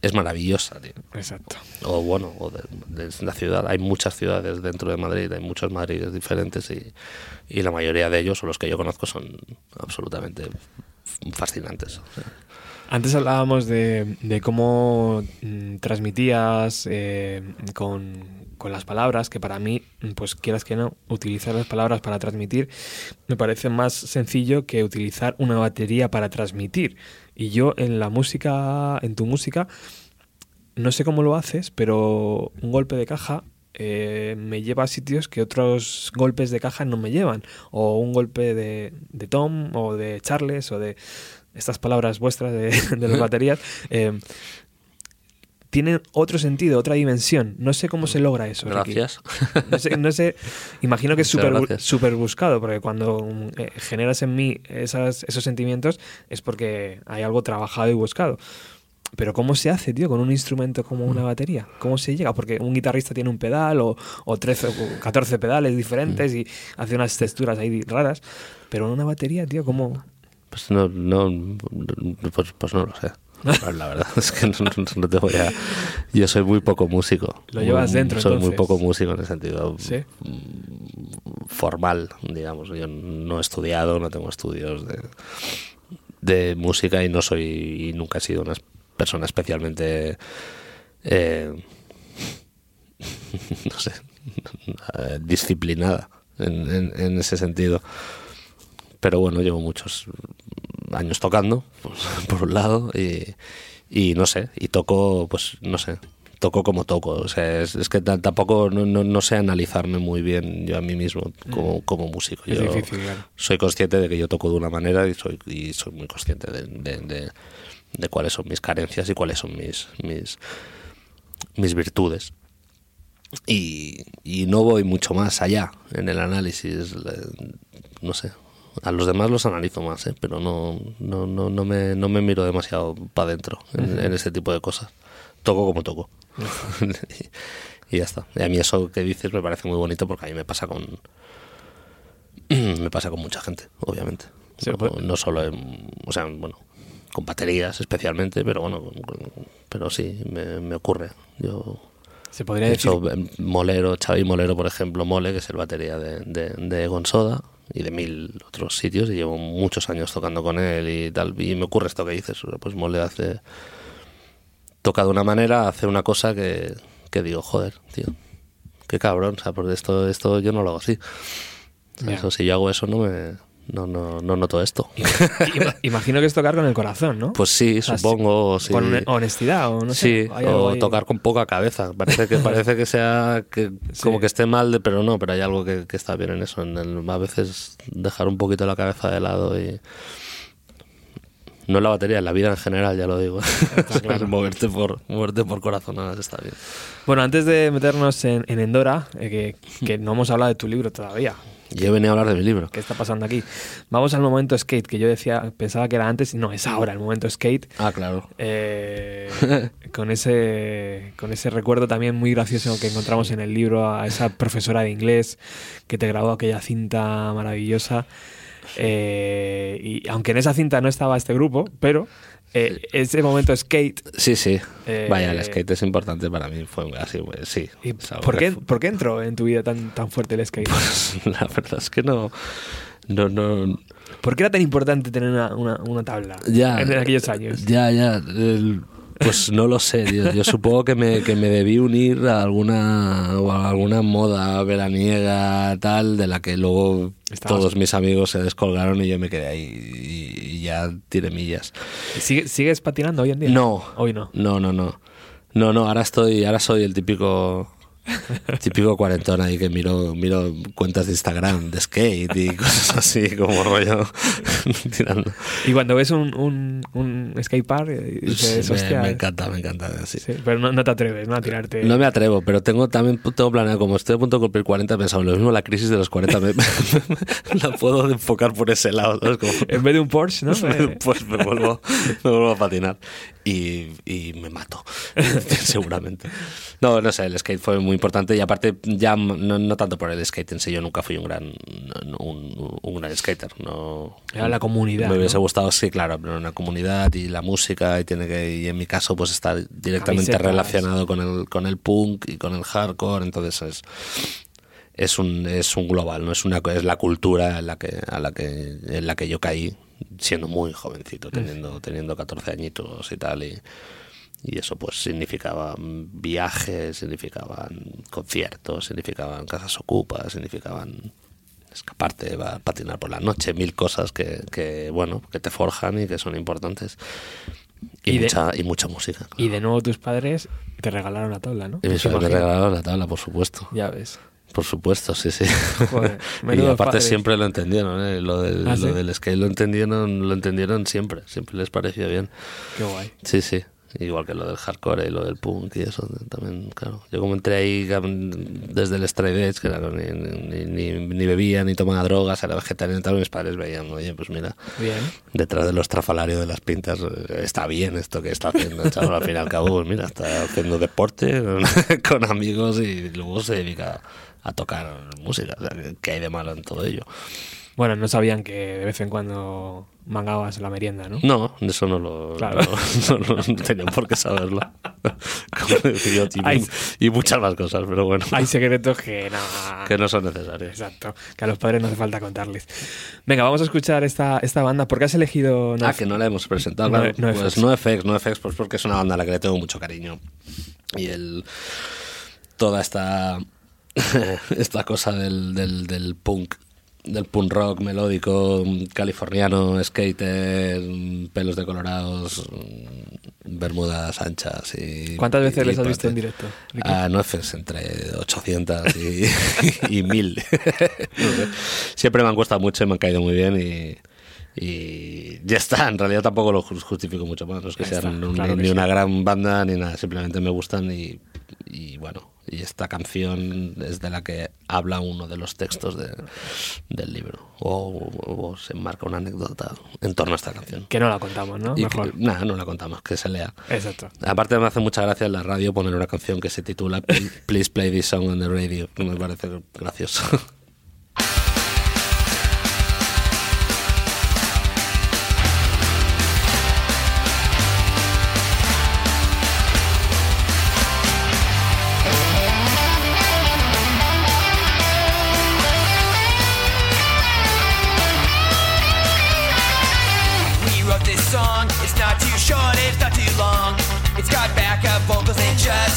es maravillosa, tío. Exacto. O bueno, o de, de la ciudad, hay muchas ciudades dentro de Madrid, hay muchos Madrides diferentes y, y la mayoría de ellos, o los que yo conozco, son absolutamente fascinantes. o sea. Antes hablábamos de, de cómo mm, transmitías eh, con, con las palabras, que para mí, pues quieras que no, utilizar las palabras para transmitir me parece más sencillo que utilizar una batería para transmitir. Y yo en la música, en tu música, no sé cómo lo haces, pero un golpe de caja eh, me lleva a sitios que otros golpes de caja no me llevan. O un golpe de, de Tom o de Charles o de estas palabras vuestras de, *laughs* de las baterías. *laughs* eh, tienen otro sentido, otra dimensión. No sé cómo se logra eso. Ricky. Gracias. No sé, no sé, imagino que es súper buscado, porque cuando mm, eh, generas en mí esas, esos sentimientos es porque hay algo trabajado y buscado. Pero ¿cómo se hace, tío, con un instrumento como Mm. una batería? ¿Cómo se llega? Porque un guitarrista tiene un pedal o, o 13 o 14 pedales diferentes Mm. y hace unas texturas ahí raras. Pero en una batería, tío, ¿cómo...? Pues no, no pues, pues no lo sé. La verdad *laughs* es que no, te voy a. Yo soy muy poco músico. Lo llevas Muy- dentro, Soy muy poco músico en el sentido Sí. mm, formal, digamos. Yo no he estudiado, no tengo estudios de, de música y no soy. y nunca he sido una persona especialmente. eh, *laughs* no sé. *laughs* disciplinada en, en- en ese sentido. Pero bueno, llevo muchos años tocando, pues, *laughs* por un lado, y, y no sé, y toco, pues no sé, toco como toco. O sea, es, es que ta- tampoco no, no, no sé analizarme muy bien yo a mí mismo como, como músico. Mm. Es Yo difícil, claro. soy consciente de que yo toco de una manera y soy, y soy muy consciente de, de- de- de cuáles son mis carencias y cuáles son mis, mis, mis virtudes. Y, y no voy mucho más allá en el análisis. le- No sé. A los demás los analizo más, ¿eh? pero no, no, no, no, me, no me miro demasiado para adentro en, en ese tipo de cosas. Toco como toco. y, *laughs* y ya está. Y a mí eso que dices me parece muy bonito porque a mí me pasa con. *clears throat* me pasa con mucha gente, obviamente. Sí, no, pues- no solo en. O sea, bueno, con baterías especialmente, pero bueno, con- con- pero sí, me, me ocurre. Yo Se podría de decir... hecho, Molero, Xavi Molero, por ejemplo, Mole, que es el batería de, de, de Gonsoda y de mil otros sitios, y llevo muchos años tocando con él y tal, y me ocurre esto que dices, pues Mole hace... Toca de una manera, hace una cosa que, que digo, joder, tío, qué cabrón, o sea, porque esto, esto yo no lo hago así. Eso, si yo hago eso, no me... No, no, no noto esto. Ima- Imagino que es tocar con el corazón, ¿no? Pues sí, O sea, supongo. sí. Con hone- honestidad o no sé. sí, o ahí. tocar con poca cabeza. Parece que parece que sea que Sí. como que esté mal, de, pero no, pero hay algo que, que está bien en eso. En el- a veces dejar un poquito la cabeza de lado y no en la batería, en la vida en general, ya lo digo. claro. *laughs* moverte por moverte por corazonadas está bien. Bueno, antes de meternos en, en Endora, eh, que, que no hemos hablado de tu libro todavía. Yo venía a hablar de mi libro. ¿Qué está pasando aquí? Vamos al momento skate, que yo decía, pensaba que era antes, no, es ahora el momento skate. Ah, claro. Eh, con ese con ese recuerdo también muy gracioso que encontramos en el libro a esa profesora de inglés que te grabó aquella cinta maravillosa Eh, y aunque en esa cinta no estaba este grupo pero eh, ese momento skate Sí, sí. Eh, Vaya, el skate es importante para mí. Fue así, pues, sí. ¿y ¿por, qué, ¿por qué entró en tu vida tan, tan fuerte el skate? *laughs* La verdad es que no. No, no. ¿Por qué era tan importante tener una, una, una tabla Ya. en aquellos años? Ya, ya. el- Pues no lo sé, tío. Yo supongo que me, que me debí unir a alguna, a alguna moda veraniega tal, de la que luego Estabas- todos mis amigos se descolgaron y yo me quedé ahí y, ya tiré millas. ¿Sigue- ¿Sigues patinando hoy en día? No. Hoy no. No, no, no. No, no, ahora estoy, ahora soy el típico *laughs* típico cuarentón ahí que miro, miro cuentas de Instagram de skate y cosas así como rollo *laughs* tirando. Y cuando ves un, un, un skatepark, eh, dices, Sí, me, hostia. me eh". encanta, me encanta. sí. Sí, pero no, no te atreves, ¿no? A tirarte. No me atrevo, pero tengo también tengo planeado, como estoy a punto de cumplir 40, he pensado lo mismo, la crisis de los 40 *laughs* me, la puedo enfocar por ese lado. ¿sabes? Como- En vez de un Porsche, ¿no? Pues me vuelvo, me vuelvo a patinar y, y me mato, seguramente. No, no sé, el skate fue muy importante y aparte ya no, no tanto por el skate en sí, yo nunca fui un gran un, un gran skater. No, Era la comunidad, Me hubiese ¿no? gustado, sí, claro, pero una comunidad y la música y tiene que y en mi caso pues está directamente Camisetas. relacionado con el con el punk y con el hardcore, entonces es es un, es un global, no es una es la cultura en la que a la que en la que yo caí siendo muy jovencito, teniendo teniendo 14 añitos y tal y y eso pues significaba viajes, significaban conciertos, significaban casas ocupas, significaban escaparte, va a patinar por la noche, mil cosas que, que bueno, que te forjan y que son importantes. Y, Y de- mucha, y mucha música. Y de nuevo tus padres te regalaron la tabla, ¿no? Y mis Te padres me regalaron la tabla, por supuesto. Ya ves. Por supuesto, sí, sí. Joder, *laughs* y aparte padres. siempre lo entendieron, ¿eh? lo, del, ¿Ah, lo sí? del skate lo entendieron, lo entendieron siempre, siempre les parecía bien. Qué guay. Sí, sí. Igual que lo del hardcore y lo del punk y eso también, claro. Yo como entré ahí desde el straight edge, que claro, ni, ni, ni, ni bebía ni tomaba drogas, era vegetariano y tal, mis padres veían, oye, pues mira, Bien. detrás de los trafalarios de las pintas eh, está bien esto que está haciendo, chaval, al fin y al cabo, pues mira, está haciendo deporte *laughs* con amigos y luego se dedica a tocar música, o sea, ¿qué- ¿qué hay de malo en todo ello? Bueno, no sabían que de vez en cuando mangabas la merienda, ¿no? No, eso no lo, Claro. no, *laughs* no- no tenían por qué saberlo. *laughs* Como decía y, Hay- y muchas más cosas, pero bueno, Hay secretos que nada. que no son necesarios. Exacto, que a los padres no hace falta contarles. Venga, vamos a escuchar esta, esta banda. ¿Por qué has elegido Ah, que no la hemos presentado, No- claro. Pues NoFX, NoFX, pues porque es una banda a la que le tengo mucho cariño. Y el toda esta *laughs* esta cosa del, del, del punk, del punk rock melódico californiano, skater, pelos decolorados, bermudas anchas y ¿Cuántas veces y les has visto en directo? Ricky? a NoFX entre 800 y, *laughs* y 1000. No sé. Siempre me han costado mucho y me han caído muy bien y, y ya está. En realidad tampoco lo ju- justifico mucho más. No es que sean está, un- claro que ni sí. una gran banda ni nada. Simplemente me gustan y, y bueno. Y esta canción es de la que habla uno de los textos de- del libro. O, o se enmarca una anécdota en torno a esta canción. Que no la contamos, ¿no? Mejor. nada, no la contamos, que se lea. Exacto. Aparte me hace mucha gracia en la radio poner una canción que se titula Pl- Please Play This Song on the Radio, me parece gracioso.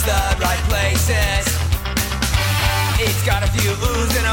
The right places. It's got a few oohs and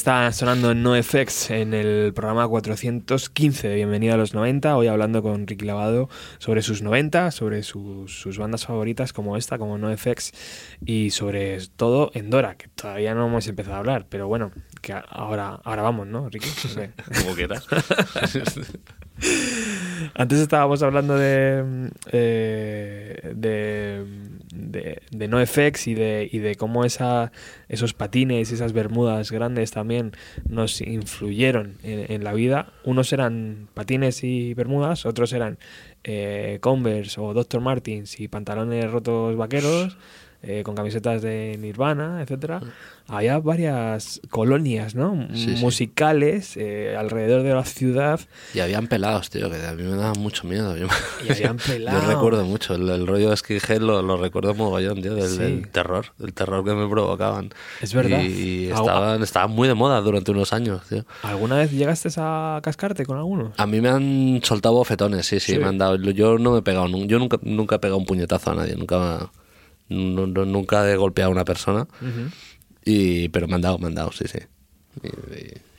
está sonando en NoFX en el programa 415 de Bienvenido a los 90. Hoy hablando con Ricky Lavado sobre sus 90, sobre sus, sus bandas favoritas como esta, como NoFX, y sobre todo Endora, que todavía no hemos empezado a hablar, pero bueno, que ahora, ahora vamos, ¿no, Ricky? *laughs* Como quieras. *laughs* Antes estábamos hablando de, eh, de, de, de NoFX y de, y de cómo esa, esos patines y esas bermudas grandes también nos influyeron en, en la vida. Unos eran patines y bermudas, otros eran eh, Converse o Dr. Martins y pantalones rotos vaqueros. Eh, con camisetas de Nirvana, etcétera. Había varias colonias, ¿no? Sí, sí. Musicales eh, alrededor de la ciudad Y habían pelados, tío, que a mí me daba mucho miedo. Yo, Y habían *laughs* yo pelados. recuerdo mucho, el, el rollo skinhead lo, lo recuerdo mogollón, tío, del, Sí. del terror, el terror que me provocaban. Es verdad. Y, y estaban, estaban muy de moda durante unos años, tío. ¿Alguna vez llegaste a cascarte con algunos? A mí me han soltado bofetones, sí, sí, Sí. me han dado. Yo no me he pegado, yo nunca, nunca he pegado un puñetazo a nadie, nunca, nu- nunca he golpeado a una persona, y, pero me han dado, me han dado, sí, sí. Y,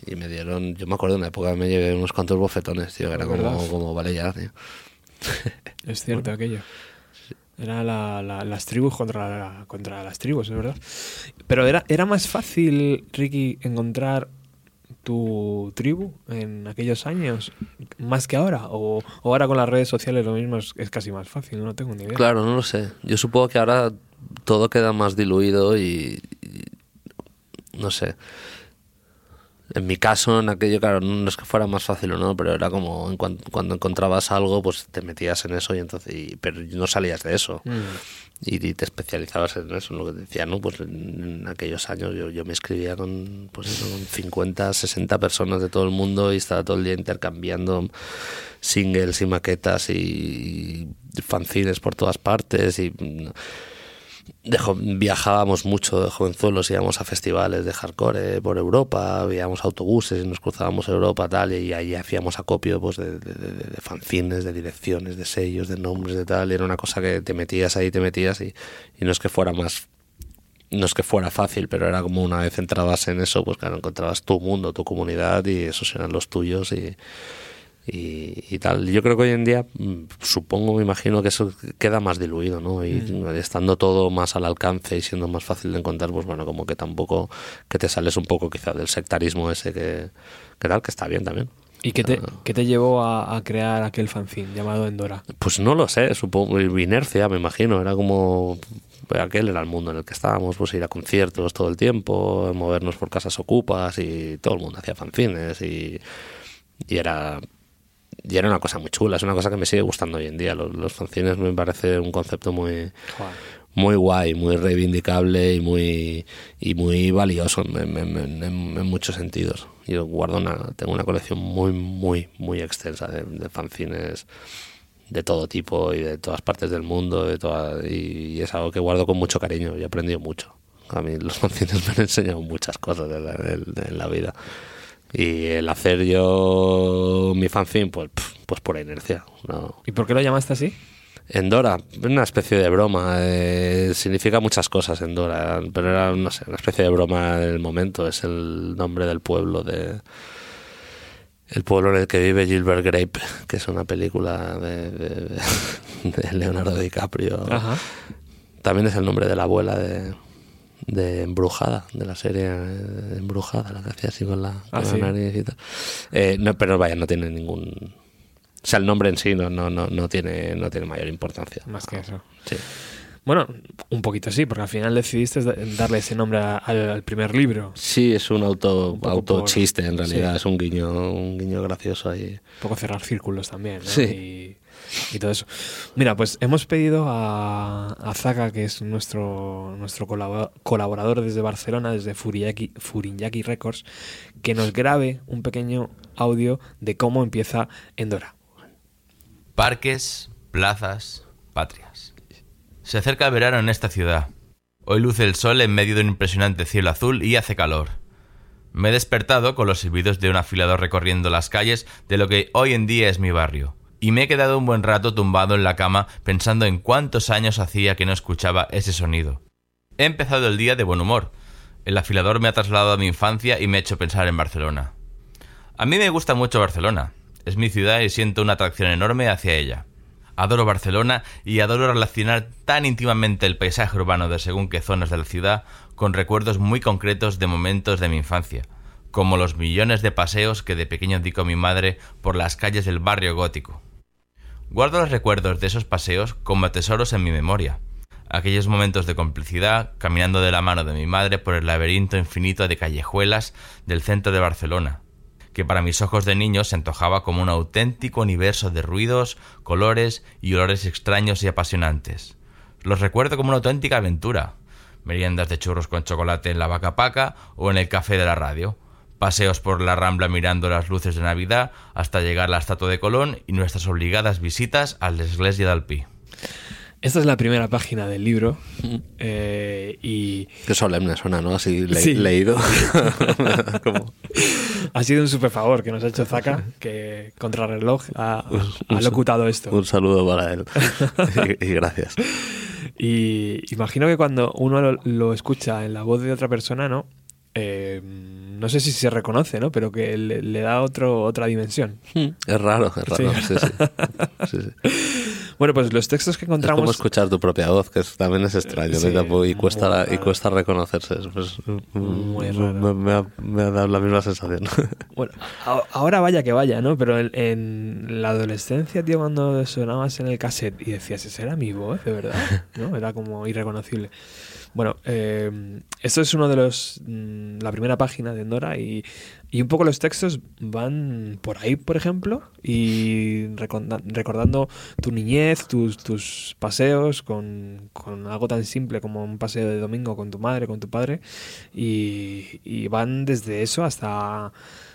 y- y me dieron, yo me acuerdo en una época me llevé unos cuantos bofetones, tío, que era ¿De como, como, vale ya, tío. *laughs* Es cierto aquello. Era la- la- las tribus contra, la- contra las tribus, es verdad. Pero era, era más fácil, Ricky, encontrar tu tribu en aquellos años más que ahora. O, o ahora con las redes sociales lo mismo es, casi más fácil, no tengo ni idea. Claro, no lo sé. Yo supongo que ahora todo queda más diluido y no sé. En mi caso, en aquello, claro, no es que fuera más fácil o no, pero era como en cuan- cuando encontrabas algo, pues te metías en eso y entonces, y- pero no salías de eso. Mm. Y, y te especializabas en eso, en lo que decía, ¿no? Pues en, en aquellos años yo, yo me escribía con, pues eso, con 50, 60 personas de todo el mundo y estaba todo el día intercambiando singles y maquetas y fanzines por todas partes y viajábamos mucho de jovenzuelos, íbamos a festivales de hardcore eh, por Europa, veíamos autobuses y nos cruzábamos Europa tal y ahí hacíamos acopio pues de, de, de- fanzines, de direcciones, de sellos, de nombres, de tal, era una cosa que te metías ahí, te metías y, y no es que fuera más no es que fuera fácil, pero era como una vez entrabas en eso, pues claro, encontrabas tu mundo, tu comunidad y esos eran los tuyos y, y, y tal. Yo creo que hoy en día, mm, supongo, me imagino que eso queda más diluido, ¿no? Y estando todo más al alcance y siendo más fácil de encontrar, pues bueno, como que tampoco, que te sales un poco quizá del sectarismo ese que, que tal, que está bien también. ¿Y qué te, qué te llevó a, a crear aquel fanzine llamado Endora? Pues no lo sé, supongo, inercia, me imagino, era como aquel era el mundo en el que estábamos, pues ir a conciertos todo el tiempo, movernos por casas ocupas y todo el mundo hacía fanzines y, y era y era una cosa muy chula, es una cosa que me sigue gustando hoy en día. Los, los fanzines me parece un concepto muy muy guay, muy reivindicable y muy y muy valioso en, en- en- en- en muchos sentidos. Yo guardo una, tengo una colección muy, muy, muy extensa de, de fanzines de todo tipo y de todas partes del mundo de toda, y, y es algo que guardo con mucho cariño y he aprendido mucho. A mí los *laughs* fanzines me han enseñado muchas cosas la, de la vida. Y el hacer yo mi fanzine, pues, pues por inercia. No, ¿Y por qué lo llamaste así? Endora, una especie de broma. eh, significa muchas cosas Endora, pero era, no sé, una especie de broma del momento. Es el nombre del pueblo de. El pueblo en el que vive Gilbert Grape, que es una película de, de- de *laughs* Leonardo DiCaprio. Ajá. También es el nombre de la abuela de, de Embrujada, de la serie eh, Embrujada, la que hacía así con la, con Ah, la sí. nariz y tal. Eh, no, pero vaya, no tiene ningún. O sea, el nombre en sí no, no, no, no, tiene, no tiene mayor importancia. Más que eso. Sí. Bueno, un poquito sí, porque al final decidiste da- darle ese nombre al, al primer libro. Sí, es un auto, auto por- chiste en realidad, sí. es un guiño, un guiño gracioso ahí. Un poco cerrar círculos también, ¿no? Sí. Y, y todo eso. Mira, pues hemos pedido a, a Zaka, que es nuestro, nuestro colabora- colaborador desde Barcelona, desde Furinyaki, Furinyaki Records, que nos grabe un pequeño audio de cómo empieza Endora. Parques, plazas, patrias. Se acerca el verano en esta ciudad. Hoy luce el sol en medio de un impresionante cielo azul y hace calor. Me he despertado con los silbidos de un afilador recorriendo las calles de lo que hoy en día es mi barrio. Y me he quedado un buen rato tumbado en la cama pensando en cuántos años hacía que no escuchaba ese sonido. He empezado el día de buen humor. El afilador me ha trasladado a mi infancia y me ha hecho pensar en Barcelona. A mí me gusta mucho Barcelona. Es mi ciudad y siento una atracción enorme hacia ella. Adoro Barcelona y adoro relacionar tan íntimamente el paisaje urbano de según qué zonas de la ciudad con recuerdos muy concretos de momentos de mi infancia, como los millones de paseos que de pequeño di con mi madre por las calles del barrio gótico. Guardo los recuerdos de esos paseos como tesoros en mi memoria. Aquellos momentos de complicidad, caminando de la mano de mi madre por el laberinto infinito de callejuelas del centro de Barcelona, que para mis ojos de niño se antojaba como un auténtico universo de ruidos, colores y olores extraños y apasionantes. Los recuerdo como una auténtica aventura. Meriendas de churros con chocolate en la vaca paca o en el café de la radio. Paseos por la Rambla mirando las luces de Navidad hasta llegar a la estatua de Colón y nuestras obligadas visitas a la iglesia de Alpí. Esta es la primera página del libro eh, y Qué solemne suena, ¿no? Así le- Sí. leído. *laughs* Como- ha sido un super favor que nos ha hecho Zaka, que contrarreloj ha, ha locutado esto. Un saludo para él. *laughs* y, y gracias. Y imagino que cuando uno lo, lo escucha en la voz de otra persona, ¿no? Eh, no sé si se reconoce, ¿no? Pero que le, le da otro, otra dimensión. Es raro, es raro. Sí. Sí, sí. Sí, sí. *laughs* Bueno, pues los textos que Es como encontramos... escuchar tu propia voz, que es- también es extraño. ¿no? Sí, y, tampoco- y cuesta, y cuesta reconocerse. Pues, Muy me- raro. Me, me ha, me ha dado la misma sensación. *laughs* Bueno, ahora vaya que vaya, ¿no? Pero en, en la adolescencia, tío, cuando sonabas en el cassette y decías, esa era mi voz, de verdad, *laughs* ¿no? Era como irreconocible. Bueno, eh, esto es uno de los. mm, la primera página de Endora y, y un poco los textos van por ahí, por ejemplo, y recorda- recordando tu niñez, tus, tus paseos con, con algo tan simple como un paseo de domingo con tu madre, con tu padre, y, y van desde eso hasta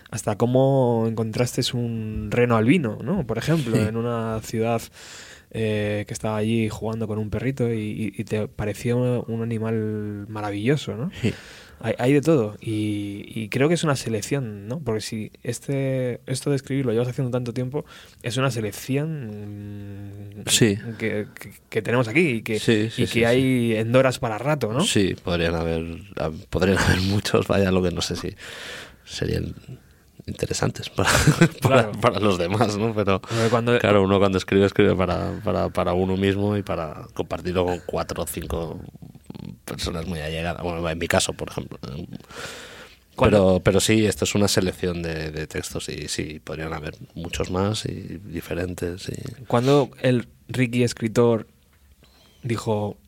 hasta cómo encontraste un reno albino, ¿no? Por ejemplo, en una ciudad eh, que estaba allí jugando con un perrito y, y- y te pareció un animal maravilloso, ¿no? Hay, hay de todo y, y creo que es una selección, ¿no? Porque si este esto de escribir lo llevas haciendo tanto tiempo, es una selección mm, Sí. que, que- que tenemos aquí y que, Sí, sí, y que hay endoras para rato, ¿no? Sí, podrían haber, hab- podrían haber *laughs* muchos, vaya, lo que no sé si serían interesantes para, *laughs* para, Claro. para los demás, ¿no? Pero cuando- claro, uno cuando escribe, escribe para, para, para uno mismo y para compartirlo con cuatro o cinco personas muy allegadas. Bueno, en mi caso, por ejemplo. Pero, pero sí, esto es una selección de, de textos y sí, podrían haber muchos más y diferentes. Y... Cuando el Ricky escritor dijo,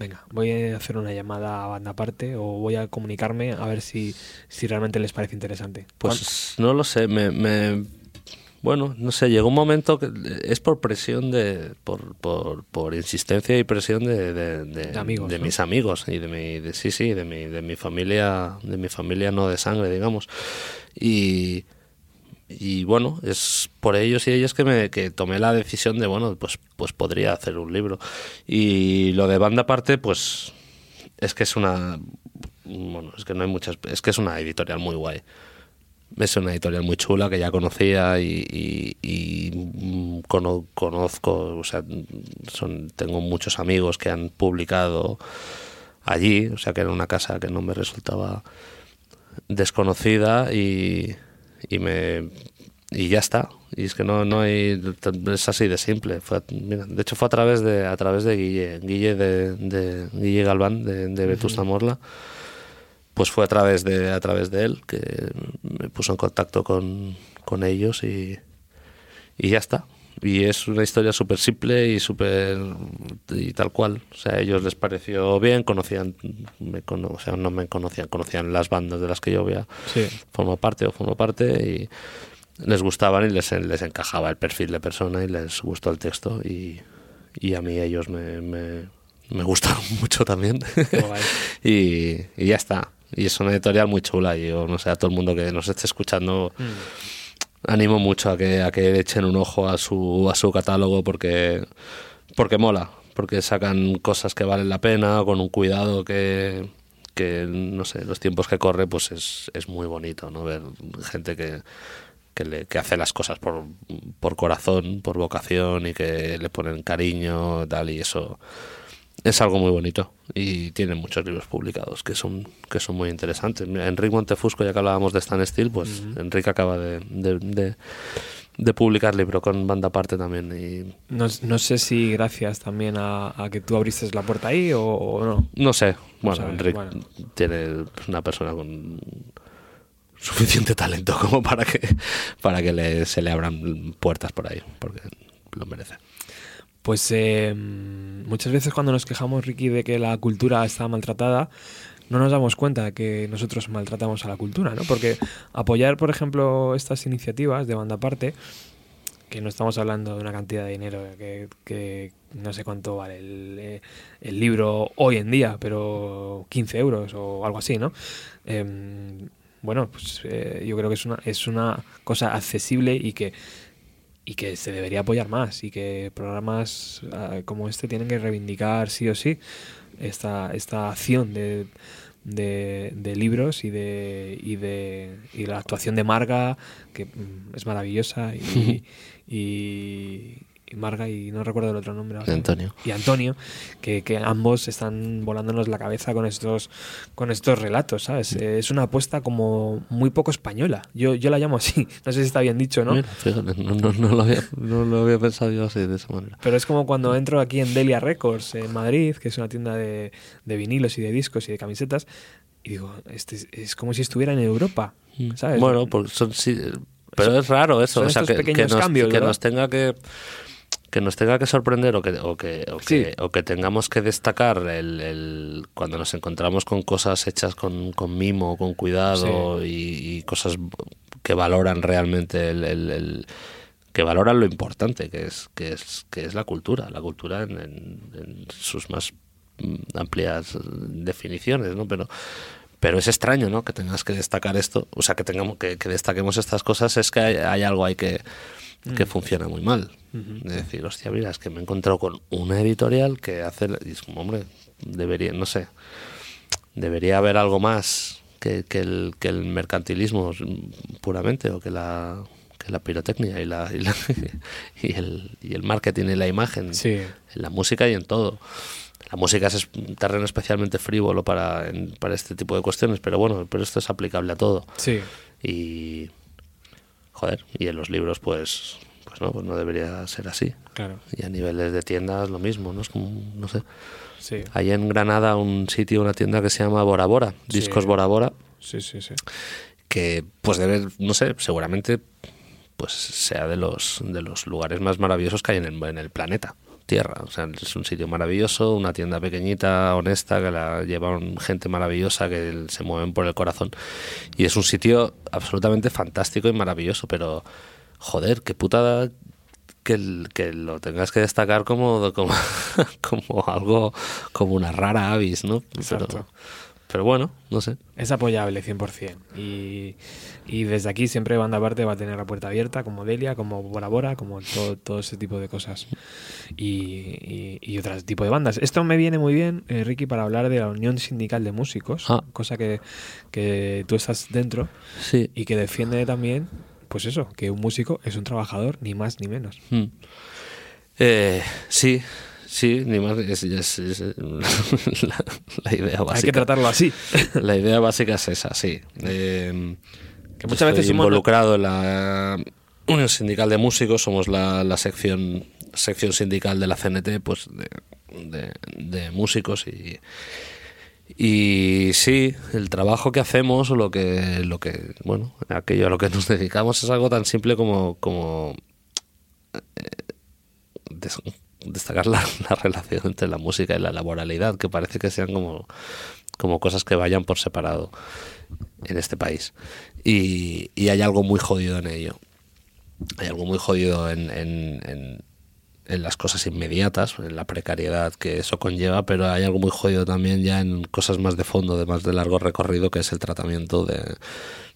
venga, voy a hacer una llamada a banda aparte o voy a comunicarme a ver si, si realmente les parece interesante. Pues no lo sé, me, me- bueno, no sé, llegó un momento que es por presión de, por, por, por insistencia y presión de, de, de- De amigos, de ¿no? mis amigos y de mi, de, sí, sí, de mi, de mi familia, de mi familia no de sangre, digamos. Y, y bueno, es por ellos y ellas que me que tomé la decisión de, bueno, pues, pues podría hacer un libro. Y lo de banda aparte, pues es que es una, bueno, es que no hay muchas, es que es una editorial muy guay. Es una editorial muy chula que ya conocía y, y- cono- conozco, o sea, tengo muchos amigos que han publicado allí, o sea que era una casa que no me resultaba desconocida y, y me y ya está. Y es que no no hay es así de simple. Fue- mira, de hecho fue a través de a través de Guille Guille de, de Guille Galván de, de Vetusta Morla pues fue a través de a través de él que me puso en contacto con, con ellos y, y ya está y es una historia súper simple y súper y tal cual. O sea a ellos les pareció bien conocían me cono- o sea no me conocían conocían las bandas de las que yo había Sí. formo parte o formo parte y les gustaban y les, les encajaba el perfil de persona y les gustó el texto y, y a mí ellos me, me, me gustaron *laughs* mucho también. *laughs* Y, y ya está. Y es una editorial muy chula y yo no sé a todo el mundo que nos esté escuchando animo mucho a que a que echen un ojo a su a su catálogo porque porque mola porque sacan cosas que valen la pena con un cuidado que que no sé los tiempos que corre pues es, es muy bonito no ver gente que que, le, que hace las cosas por, por corazón por vocación y que le ponen cariño tal y eso es algo muy bonito y tiene muchos libros publicados que son que son muy interesantes. Enrique Montefusco, ya que hablábamos de Stan Steel, pues Enrique acaba de, de, de- de publicar libro con banda aparte también y No, no sé si gracias también a, a que tú abriste la puerta ahí o, o no. no sé, bueno, Enrique bueno. tiene pues, una persona con suficiente talento como para que para que le- se le abran puertas por ahí, porque lo merece. Pues eh, muchas veces cuando nos quejamos, Ricky, de que la cultura está maltratada, no nos damos cuenta de que nosotros maltratamos a la cultura, ¿no? Porque apoyar, por ejemplo, estas iniciativas de banda aparte, que no estamos hablando de una cantidad de dinero que, que no sé cuánto vale el, eh, libro hoy en día, pero 15 euros o algo así, ¿no? Em, bueno, pues eh, yo creo que es una, es una cosa accesible y que y que se debería apoyar más y que programas ah, como este tienen que reivindicar sí o sí esta, esta acción de, de, de libros y de, y de y la actuación de Marga que mm, es maravillosa y, *laughs* y, y Marga y no recuerdo el otro nombre ahora. Antonio. y Antonio que, que ambos están volándonos la cabeza con estos con estos relatos sabes Eh, es una apuesta como muy poco española yo, yo la llamo así *laughs* no sé si está bien dicho no Mira, fíjate, no, no- no lo había, no lo había pensado yo así, de esa manera. Pero es como cuando entro aquí en Delia Records, en Madrid, que es una tienda de, de vinilos y de discos y de camisetas, y digo, este es, como si estuviera en Europa, ¿sabes? Mm. Bueno, porque son sí, pero es raro eso, o sea, que, que pequeños nos, cambios, que ¿verdad? nos tenga que que nos tenga que sorprender o que o que, o que, o que tengamos que destacar el, el- cuando nos encontramos con cosas hechas con, con mimo, con cuidado y, y cosas que valoran realmente el, el- que valoran lo importante que es que es que es la cultura, la cultura en, en- en sus más mm, amplias definiciones, ¿no? Pero pero es extraño, ¿no? Que tengas que destacar esto, o sea, que tengamos que, que destaquemos estas cosas, es que hay, hay algo ahí que, que Mm. funciona muy mal. De decir, hostia, mira, es que me he encontrado con una editorial que hace, y es como, hombre, debería, no sé, debería haber algo más que, que el, que el mercantilismo puramente, o que la que la pirotecnia y la, y, la- *laughs* y el, y el marketing y la imagen Sí. en la música y en todo. La música es un terreno especialmente frívolo para, en- para este tipo de cuestiones, pero bueno, pero esto es aplicable a todo. Sí. Y joder, y en los libros pues pues no, pues no debería ser así. Claro. Y a niveles de tiendas lo mismo, ¿no? Es como, no sé. Sí. Hay en Granada un sitio, una tienda que se llama Bora Bora, Sí. Discos Bora Bora, Sí, sí, sí. que pues debe, no sé, seguramente pues sea de los de los lugares más maravillosos que hay en el, en el planeta Tierra. O sea, es un sitio maravilloso, una tienda pequeñita, honesta, que la llevan gente maravillosa, que se mueven por el corazón. Y es un sitio absolutamente fantástico y maravilloso, pero joder, qué putada que, que lo tengas que destacar como, como, *laughs* como algo, como una rara avis, ¿no? Bueno, no sé. Es apoyable 100%. Y, y desde aquí siempre Banda Aparte va a tener la puerta abierta, como Delia, como Bora Bora, como todo, todo ese tipo de cosas. Y, y, y otro tipo de bandas. Esto me viene muy bien, eh, Ricky, para hablar de la Unión Sindical de Músicos, Ah. cosa que, que tú estás dentro Sí. y que defiende también, pues eso, que un músico es un trabajador, ni más ni menos. Mm. Eh, sí, sí, ni más. Es, es- es, eh, *laughs* la, la idea básica. Hay que tratarlo así. *laughs* La idea básica es esa, sí. Eh, Que muchas estoy veces involucrado en la Unión Sindical de Músicos, somos la, la sección sección sindical de la CNT, pues de, de- de músicos y y sí, el trabajo que hacemos o lo que lo que bueno, aquello a lo que nos dedicamos es algo tan simple como como des- destacar la, *laughs* la relación entre la música y la laboralidad, que parece que sean como, como cosas que vayan por separado en este país. Y, y hay algo muy jodido en ello. Hay algo muy jodido en, en- en- en las cosas inmediatas, en la precariedad que eso conlleva, pero hay algo muy jodido también ya en cosas más de fondo, de más de largo recorrido, que es el tratamiento de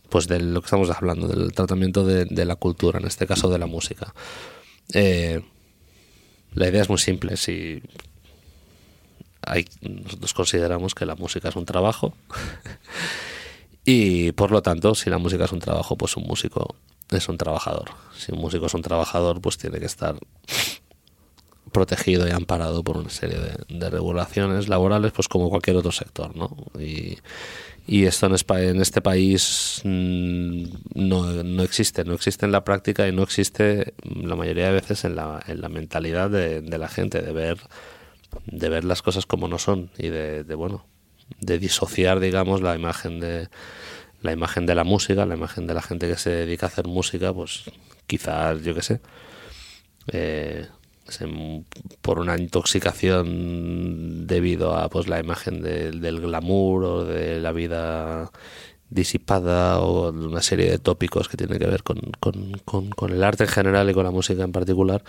pues de lo que estamos hablando, del tratamiento de, de la cultura, en este caso de la música. Eh, la idea es muy simple. Si hay, nosotros consideramos que la música es un trabajo *laughs* y por lo tanto, si la música es un trabajo, pues un músico es un trabajador. Si un músico es un trabajador, pues tiene que estar protegido y amparado por una serie de, de regulaciones laborales, pues como cualquier otro sector, ¿no? Y, y esto en, este país mm, no, no existe, no existe en la práctica y no existe mm, la mayoría de veces en la, en la mentalidad de, la gente, de ver, de ver las cosas como no son y de, de, bueno, de disociar, digamos, la imagen de la imagen de la música, la imagen de la gente que se dedica a hacer música, pues quizás, yo qué sé, eh, por una intoxicación debido a pues la imagen del- glamour o de la vida disipada o una serie de tópicos que tienen que ver con, con- con- con el arte en general y con la música en particular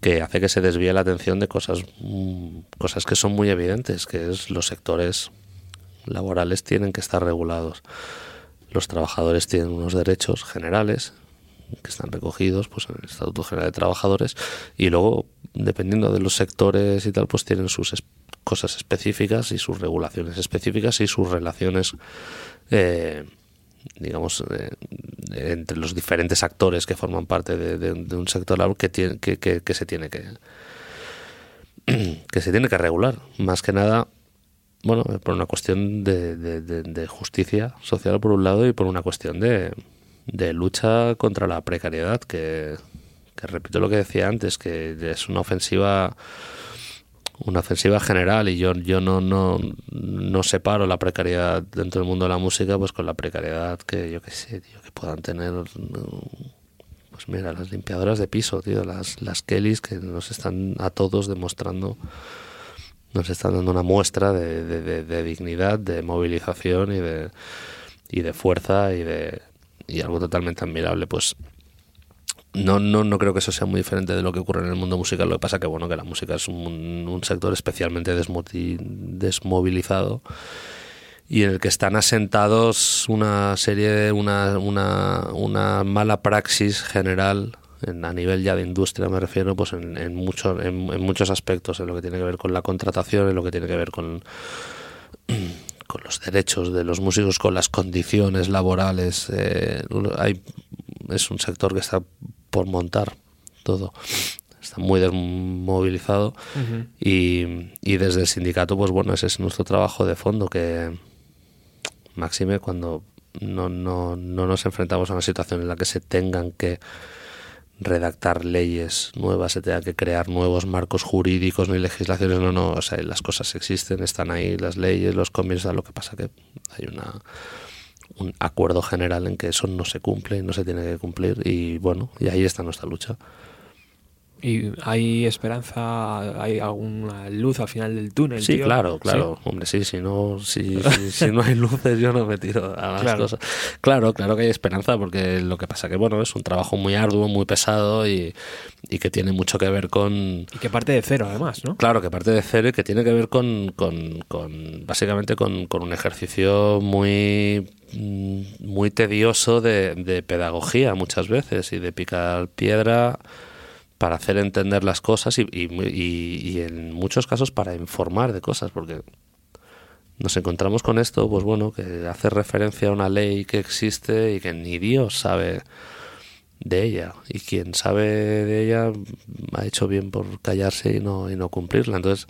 que hace que se desvíe la atención de cosas mm, cosas que son muy evidentes que es los sectores laborales tienen que estar regulados. Los trabajadores tienen unos derechos generales que están recogidos pues en el Estatuto General de Trabajadores y luego dependiendo de los sectores y tal pues tienen sus cosas específicas y sus regulaciones específicas y sus relaciones eh, digamos eh, entre los diferentes actores que forman parte de, un sector laboral que, tiene, que, se tiene que *clears throat* que se tiene que regular. Más que nada bueno, por una cuestión de justicia social por un lado y por una cuestión de, de lucha contra la precariedad, que, que repito lo que decía antes, que es una ofensiva una ofensiva general y yo, yo no, no, no separo la precariedad dentro del mundo de la música pues con la precariedad que yo que sé, tío, que puedan tener pues mira, las limpiadoras de piso, tío, las, las Kellys que nos están a todos demostrando nos están dando una muestra de, de- de- de dignidad, de movilización y de, y de fuerza y de y algo totalmente admirable. Pues no, no, no creo que eso sea muy diferente de lo que ocurre en el mundo musical. Lo que pasa que bueno que la música es un, un sector especialmente desmovilizado y en el que están asentados una serie una, una, una mala praxis general en- a nivel ya de industria me refiero pues en, en, en, en muchos aspectos en lo que tiene que ver con la contratación en lo que tiene que ver con con los derechos de los músicos con las condiciones laborales eh, hay es un sector que está por montar todo. Está muy desmovilizado y, y desde el sindicato, pues bueno, ese es nuestro trabajo de fondo, que máxime cuando no, no, no nos enfrentamos a una situación en la que se tengan que redactar leyes nuevas, se tenga que crear nuevos marcos jurídicos ni legislaciones, no, no, o sea, las cosas existen, están ahí, las leyes, los convenios, lo que pasa que hay una un acuerdo general en que eso no se cumple no se tiene que cumplir y bueno, y ahí está nuestra lucha. ¿Y hay esperanza? ¿Hay alguna luz al final del túnel? Sí, tío? claro, ¿Sí? claro. Hombre, sí, si no, si, si, si no hay luces, yo no me tiro a las Claro. cosas. Claro, claro que hay esperanza, porque lo que pasa que, bueno, es un trabajo muy arduo, muy pesado y, y que tiene mucho que ver con... Y que parte de cero, además, ¿no? Claro, que parte de cero y que tiene que ver con, con, con básicamente con, con un ejercicio muy mm, muy tedioso de, de pedagogía muchas veces y de picar piedra para hacer entender las cosas y, y, y- en muchos casos para informar de cosas, porque nos encontramos con esto, pues bueno, que hace referencia a una ley que existe y que ni Dios sabe de ella. Y quien sabe de ella ha hecho bien por callarse y no y no cumplirla. Entonces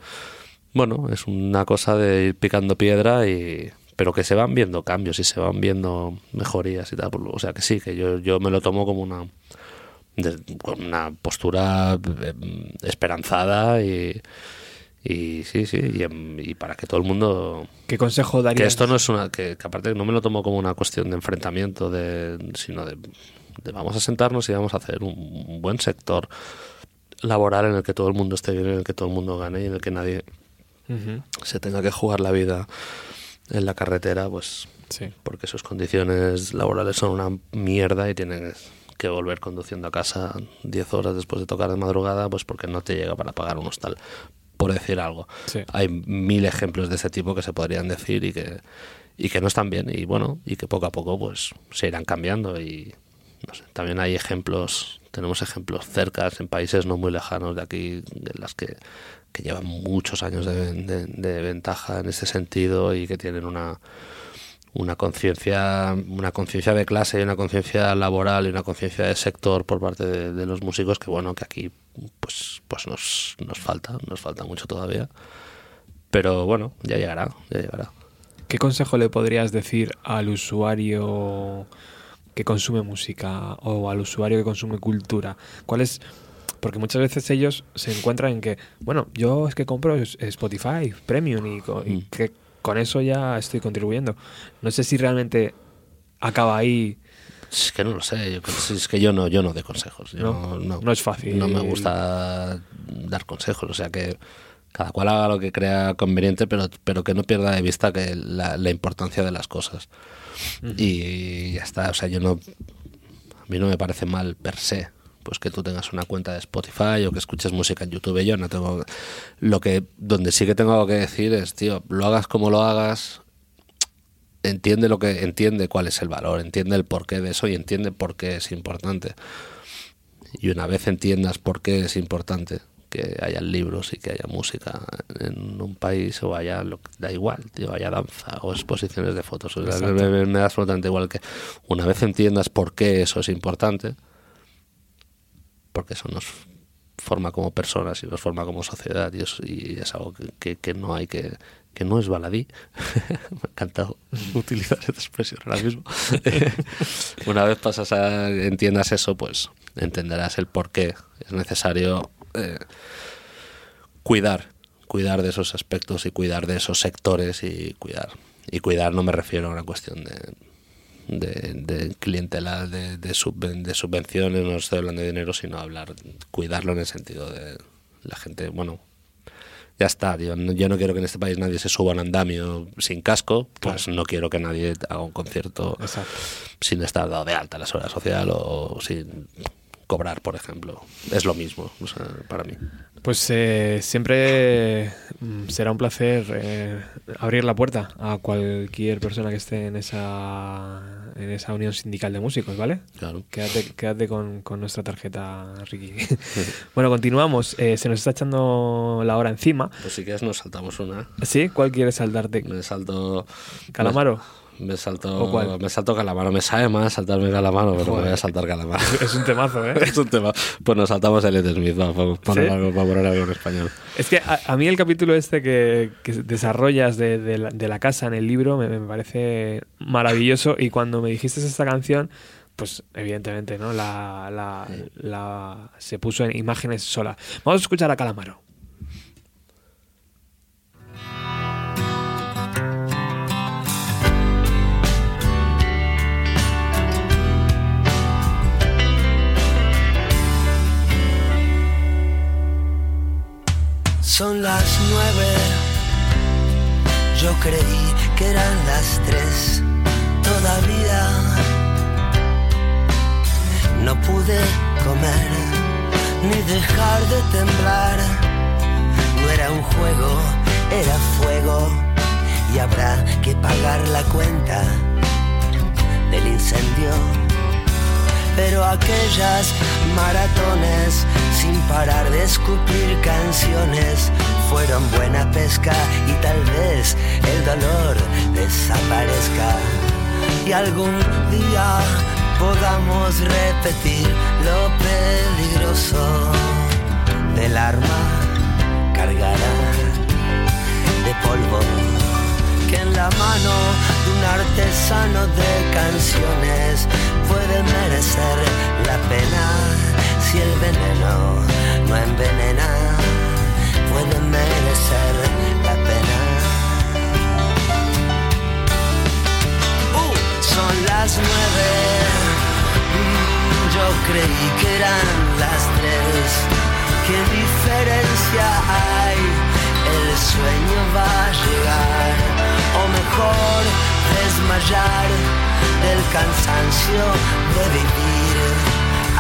bueno es una cosa de ir picando piedra y pero que se van viendo cambios y se van viendo mejorías y tal. O sea que sí que yo yo me lo tomo como una de- con una postura eh, esperanzada y y sí sí y, y para que todo el mundo ¿Qué consejo darías? que esto no es una que, que aparte no me lo tomo como una cuestión de enfrentamiento de sino de, de vamos a sentarnos y vamos a hacer un, un buen sector laboral en el que todo el mundo esté bien en el que todo el mundo gane y en el que nadie se tenga que jugar la vida en la carretera pues Sí. porque sus condiciones laborales son una mierda y tienen que volver conduciendo a casa 10 horas después de tocar de madrugada pues porque no te llega para pagar un hostal por decir algo Sí. hay mil ejemplos de ese tipo que se podrían decir y que y que no están bien y bueno y que poco a poco pues se irán cambiando y no sé, también hay ejemplos tenemos ejemplos cercas en países no muy lejanos de aquí de las que, que llevan muchos años de, de- de ventaja en ese sentido y que tienen una una conciencia una conciencia de clase y una conciencia laboral y una conciencia de sector por parte de, de los músicos que bueno que aquí pues pues nos, nos falta nos falta mucho todavía pero bueno ya llegará ya llegará ¿Qué consejo le podrías decir al usuario que consume música o al usuario que consume cultura? ¿Cuál es? Porque muchas veces ellos se encuentran en que, bueno, yo es que compro Spotify Premium y, y Mm. que con eso ya estoy contribuyendo. No sé si realmente acaba ahí. Es que no lo sé, yo, es que yo no, yo no doy consejos. yo No, no, no es fácil. No me gusta dar consejos, o sea que cada cual haga lo que crea conveniente, pero, pero que no pierda de vista que la, la importancia de las cosas. Y ya está, o sea, yo no. A mí no me parece mal per se. Pues que tú tengas una cuenta de Spotify o que escuches música en YouTube. Yo no tengo. Lo que. Donde sí que tengo algo que decir es, tío, lo hagas como lo hagas, entiende lo que entiende cuál es el valor, entiende el porqué de eso y entiende por qué es importante. Y una vez entiendas por qué es importante que haya libros y que haya música en un país o haya lo que- da igual, tío, haya danza o exposiciones de fotos, o sea, me, me- me da absolutamente igual que una vez entiendas por qué eso es importante, porque eso nos forma como personas y nos forma como sociedad y es, y es algo que, no hay que que no es baladí. *laughs* Me ha encantado *laughs* utilizar esa expresión ahora mismo. *laughs* Una vez pasas a entiendas eso pues entenderás el por qué es necesario eh, cuidar cuidar de esos aspectos y cuidar de esos sectores y cuidar y cuidar no me refiero a una cuestión de de, de clientela, de, de, subven- de subvenciones, no estoy hablando de dinero, sino hablar, cuidarlo en el sentido de la gente, bueno, ya está, tío, no- yo no quiero que en este país nadie se suba a un andamio sin casco, pues no quiero que nadie haga un concierto Exacto. sin estar dado de alta la seguridad social o, sin cobrar, por ejemplo. Es lo mismo, o sea, para mí. Pues eh, siempre mm, será un placer eh, abrir la puerta a cualquier persona que esté en esa en esa unión sindical de músicos, ¿vale? Claro. Quédate, quédate con, con nuestra tarjeta, Ricky. *laughs* bueno, continuamos. Eh, se nos está echando la hora encima. Pues si quieres nos saltamos una. ¿Sí? ¿Cuál quieres saltarte? Me salto... ¿Calamaro? Me salto, ¿O cuál? me salto calamaro. Me sabe más saltarme calamaro, pero me voy a saltar calamaro. *laughs* Es un temazo, ¿eh? *laughs* es un tema. Pues nos saltamos el Ed Smith, va, para algo, para poner algo en español. Es que a, a mí el capítulo este que, que desarrollas de, de la, de la casa en el libro me, me parece maravilloso y cuando me dijiste esta canción, pues evidentemente, ¿no? La, la, la- se puso en imágenes sola. Vamos a escuchar a Calamaro. Son las nueve. Yo creí que eran las tres. Todavía no pude comer ni dejar de temblar. No era un juego, era fuego. Y habrá que pagar la cuenta del incendio pero aquellas maratones sin parar de escupir canciones fueron buena pesca y tal vez el dolor desaparezca. Y algún día podamos repetir lo peligroso del arma cargada de polvo en la mano de un artesano de canciones. Puede merecer la pena si el veneno no envenena. Puede merecer la pena. Uh, son las nueve. Mm, yo creí que eran las tres. Qué diferencia hay. El sueño va a llegar o mejor desmayar del cansancio de vivir.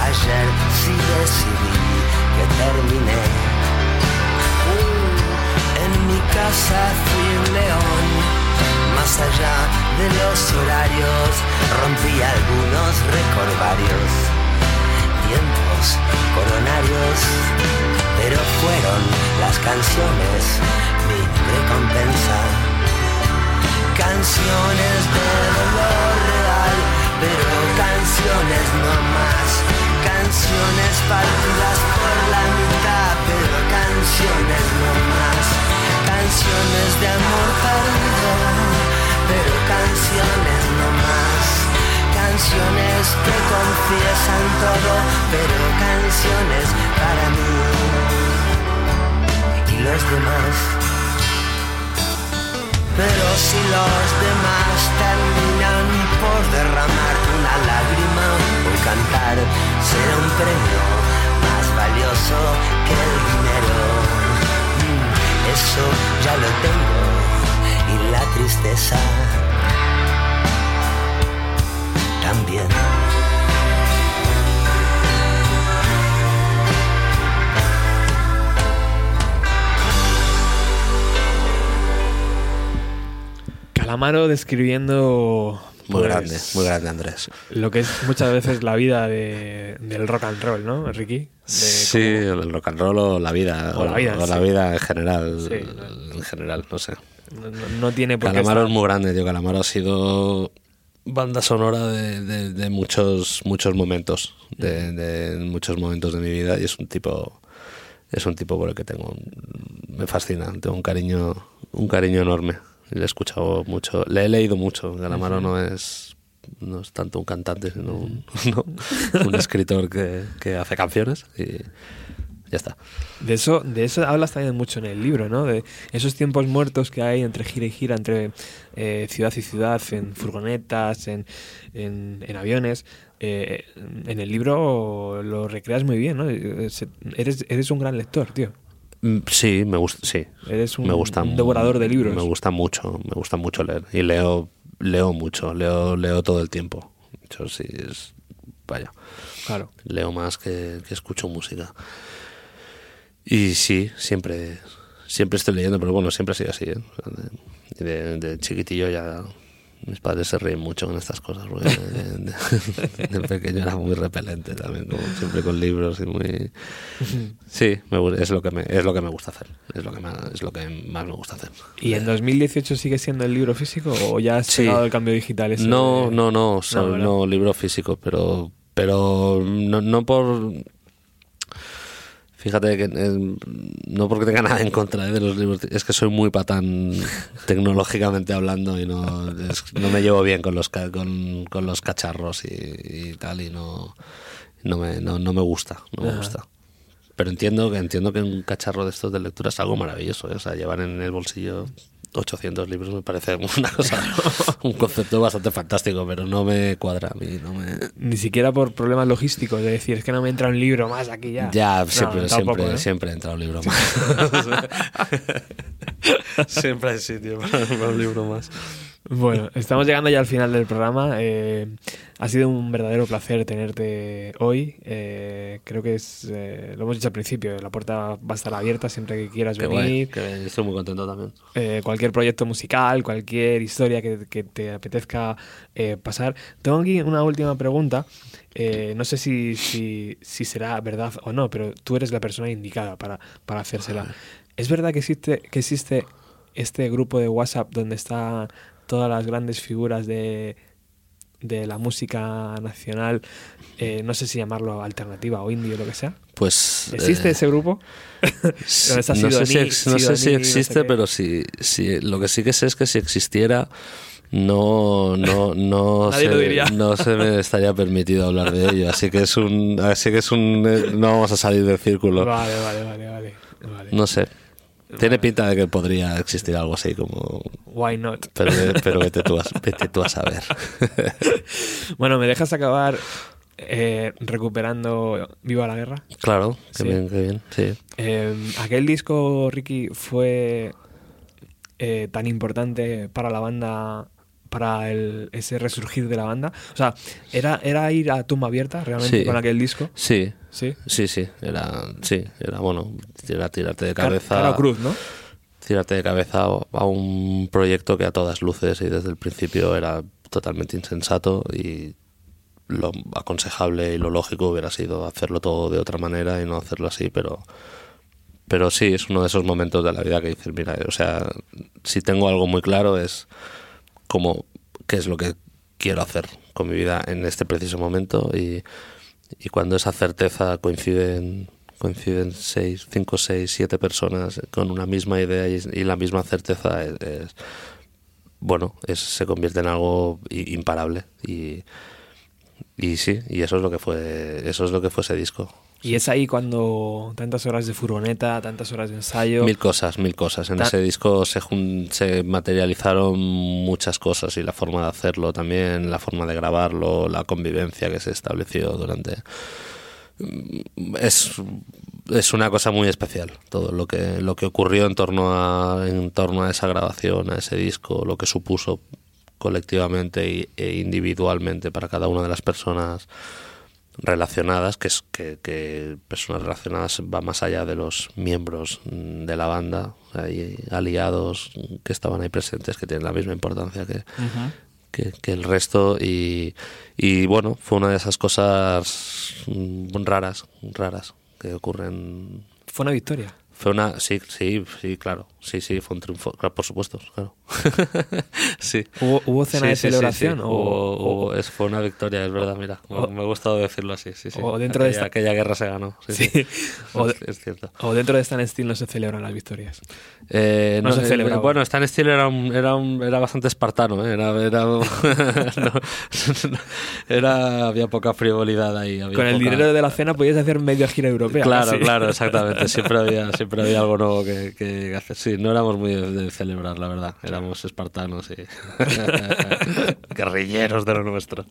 Ayer sí decidí que terminé. Uh, en mi casa fui un león. Más allá de los horarios rompí algunos recordarios. Tiempos coronarios pero fueron las canciones mi recompensa canciones de canciones no más, canciones partidas por la mitad, pero canciones no más, canciones de amor perdido, pero canciones no más, canciones que confiesan todo, pero canciones para mí. Y los demás. Pero si los demás terminan por derramar una lágrima o cantar, será un premio más valioso que el dinero. Mm, Eso ya lo tengo y la tristeza Calamaro describiendo Muy pues, grande, muy grande Andrés. lo que es muchas veces la vida de- del rock and roll, ¿no, Ricky? Sí, el rock and roll o la vida. O la vida, o la vida en general. Sí. En general, no sé. No, no- no tiene por qué Calamaro es muy grande, tío. Calamaro ha sido banda sonora de, de- de muchos muchos momentos, de, de muchos momentos de mi vida y es un tipo es un tipo por el que tengo me fascina, tengo un cariño un cariño enorme. Le he escuchado mucho, le he leído mucho. Calamaro no es no es tanto un cantante, sino un, *laughs* no, un escritor que, que hace canciones y ya está. De eso, de eso hablas también mucho en el libro, ¿no? De esos tiempos muertos que hay entre gira y gira, entre eh, ciudad y ciudad, en furgonetas, en, en, en aviones. Eh, en el libro lo recreas muy bien, ¿no? Eh, Eres, eres un gran lector, tío. Mm, Sí, me gusta, sí. Eres un- me gusta, un devorador de libros. Me gusta mucho, me gusta mucho leer. Y leo, leo mucho, leo, leo todo el tiempo. Hecho, sí, es, vaya. Claro. Leo más que, que escucho música. Y sí, siempre, siempre estoy leyendo, pero bueno, siempre ha sido así. ¿eh? De chiquitillo ya mis padres se ríen mucho con estas cosas, porque de, de- de *laughs* pequeño era muy repelente también, como siempre con libros y muy... *laughs* Sí, me es lo que me, es lo que me gusta hacer, es lo que más, es lo que más me gusta hacer. ¿Y en 2018 sigue siendo el libro físico o ya has Sí. llegado el cambio digital? ese No, de- no, no, o sea, No, no, libro físico, pero, pero no, no por... Fíjate que eh, no porque tenga nada en contra eh, de los libros, es que soy muy patán *laughs* tecnológicamente hablando y no, es- no me llevo bien con los con, con los cacharros y, y tal y no no me, no, no me gusta, no me gusta. Pero entiendo que entiendo que un cacharro de estos de lectura es algo maravilloso, ¿eh? o sea, llevar en el bolsillo 800 libros me parece una cosa, *laughs* un concepto bastante fantástico, pero no me cuadra a mí, no me... Ni siquiera por problemas logísticos, de decir, es que no me entra un libro más aquí ya. Ya, No, siempre, tampoco, siempre, ¿eh? siempre entra un libro *laughs* más. *laughs* siempre hay sitio para un libro más. Bueno, estamos llegando ya al final del programa. Eh, ha sido un verdadero placer tenerte hoy. Eh, creo que es, eh, lo hemos dicho al principio, la puerta va a estar abierta siempre que quieras Qué venir. guay, que estoy muy contento también. Eh, cualquier proyecto musical, cualquier historia que, que te apetezca eh, pasar. Tengo aquí una última pregunta. Eh, no sé si, si, si será verdad o no, pero tú eres la persona indicada para, para hacérsela. ¿Es verdad que existe, que existe este grupo de WhatsApp donde están todas las grandes figuras de, de la música nacional? Eh, no sé si llamarlo alternativa o indie o lo que sea. Pues... ¿Existe eh, ese grupo? *laughs* No sé si, ex- no sé si Sidoní, no sé existe, pero si, si, lo que sí que sé es que si existiera, no, no, no, *laughs* Nadie se, lo diría. *laughs* no se me estaría permitido hablar de ello. Así que es un, así que es un, eh, no vamos a salir del círculo. Vale, vale, vale, vale. vale. No sé. Tiene pinta de que podría existir algo así como... Why not? Pero, pero vete, tú a, *laughs* vete tú a saber. *laughs* Bueno, ¿me dejas acabar eh, recuperando Viva la Guerra? claro, qué Sí. bien, qué bien. Sí. Eh, aquel disco, Ricky, fue eh, tan importante para la banda, para el, ese resurgir de la banda. O sea, ¿era, era ir a tumba abierta realmente Sí. con aquel disco? Sí. Sí. Sí, sí. Era, sí, era bueno. Era tirarte de cabeza. cara cruz, ¿no? Tirarte de cabeza a un proyecto que a todas luces y desde el principio era totalmente insensato y lo aconsejable y lo lógico hubiera sido hacerlo todo de otra manera y no hacerlo así, pero pero sí es uno de esos momentos de la vida que dices, mira, o sea, si tengo algo muy claro es como qué es lo que quiero hacer con mi vida en este preciso momento y, y cuando esa certeza coinciden coinciden seis, cinco, seis, siete personas con una misma idea y, y la misma certeza es, es- bueno, es, se convierte en algo imparable y, y sí, y eso es lo que fue eso es lo que fue ese disco. Y es ahí cuando tantas horas de furgoneta, tantas horas de ensayo. Mil cosas, mil cosas. En Ta- ese disco se, se materializaron muchas cosas y la forma de hacerlo también, la forma de grabarlo, la convivencia que se estableció durante... Mm, Es, es una cosa muy especial todo lo que, lo que ocurrió en torno, a, en torno a esa grabación, a ese disco, lo que supuso colectivamente e individualmente para cada una de las personas relacionadas, que es que, que personas relacionadas va más allá de los miembros mm, de la banda, hay aliados que estaban ahí presentes que tienen la misma importancia que, que, que el resto y, y bueno, fue una de esas cosas mm, raras, raras que ocurren. Fue una victoria. Fue una, sí, sí, sí, claro, sí, sí, fue un triunfo, claro, por supuesto, claro. *laughs* sí. ¿Hubo, hubo cena Sí, de sí, celebración? sí. O, es, fue una victoria, es verdad, mira. me- o- me ha gustado decirlo así, sí, sí. o dentro de aquella, esta- aquella guerra se ganó. Sí. O, Es- es cierto. o dentro de Stan Steel no se celebran las victorias. Eh, No se eh, celebraba. Bueno, Stan Steel era, un- era, un- era bastante espartano, ¿eh? era, era, *laughs* no, era- había poca frivolidad ahí. había Con el poca- dinero de la cena podías hacer media gira europea. Claro, claro, exactamente. Siempre había, *laughs* siempre había algo nuevo que, que hacer. Sí, no éramos muy de, celebrar, la verdad. Éramos espartanos y *laughs* *laughs* guerrilleros de lo nuestro.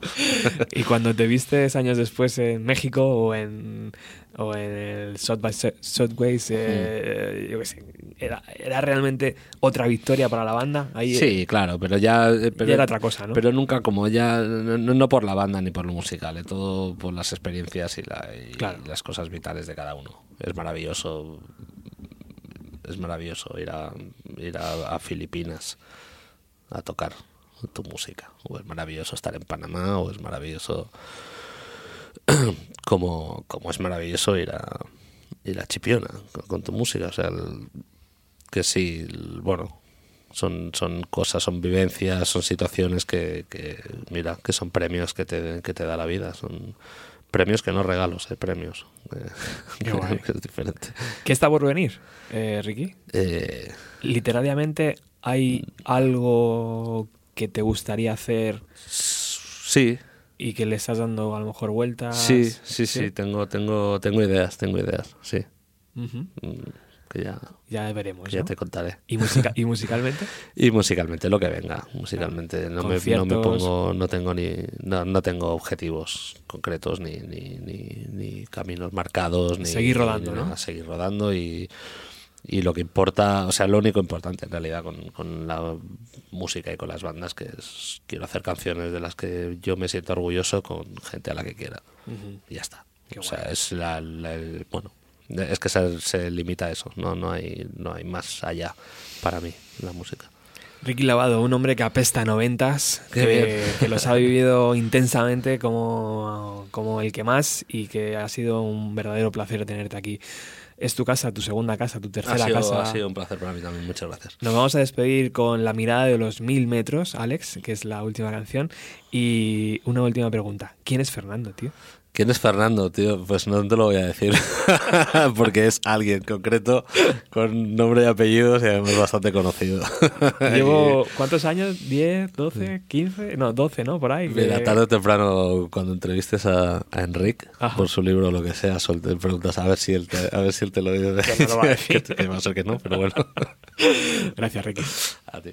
Y cuando te vistes años después en México o en, o en el South by Sou- Southways, eh, yo qué sé, era, era realmente otra victoria para la banda. Ahí, Sí, claro, pero ya, eh, pero, Ya era otra cosa, ¿no? Pero nunca como ya, no, no por la banda ni por lo musical, eh, todo por las experiencias y, la- y Claro. las cosas vitales de cada uno. Es maravilloso, es maravilloso ir a, ir a, Filipinas a tocar tu música. O es maravilloso estar en Panamá, o es maravilloso *clears throat* como, como es maravilloso ir a, ir a Chipiona con, tu música. O sea, que sí, bueno, son, son cosas, son vivencias, son situaciones que, que, mira, que son premios que te, que te da la vida. Son premios que no regalos, eh, premios. *laughs* Qué *laughs* guay. es diferente. ¿Qué está por venir, eh, Ricky? Eh, Literariamente, ¿hay algo que te gustaría hacer sí, y que le estás dando a lo mejor vueltas? sí, sí, sí, tengo, tengo, tengo ideas, tengo ideas, sí. Mm, Que ya, Ya veremos. que ya te contaré. ¿Y, musica- ¿Y musicalmente? *laughs* Y musicalmente, lo que venga. Musicalmente no me, no me pongo, no tengo ni, no, no tengo objetivos concretos ni, ni, ni, ni caminos marcados. Ni, Seguir rodando, ni ¿no? nada, seguir rodando y, y lo que importa, o sea, lo único importante en realidad con, con la música y con las bandas que es quiero hacer canciones de las que yo me siento orgulloso con gente a la que quiera. Y ya está. Qué o sea, es la, la- el- bueno, es que se, se limita a eso, no, no hay, no hay más allá para mí la música. Ricky Lavado, un hombre que apesta a noventas, que, los ha vivido *laughs* intensamente como, como el que más y que ha sido un verdadero placer tenerte aquí. Es tu casa, tu segunda casa, tu Ha tercera sido, casa. ha sido un placer para mí también, muchas gracias. Nos vamos a despedir con La mirada de los mil metros, Alex, que es la última canción. Y una última pregunta. ¿Quién es Fernando, tío? ¿Quién es Fernando, tío? Pues no te lo voy a decir, *laughs* porque es alguien concreto con nombre y apellidos y además bastante conocido. *laughs* Llevo, ¿cuántos años? ¿10, 12, 15? No, 12, ¿no? Por ahí. Mira, tarde o temprano, cuando entrevistes a, a Enric Ajá. por su libro o lo que sea, suelte preguntas a ver si él te, a ver si él te lo dice. No lo va a *laughs* decir. que, que va a ser que no, pero bueno. Gracias, Ricky. A ti.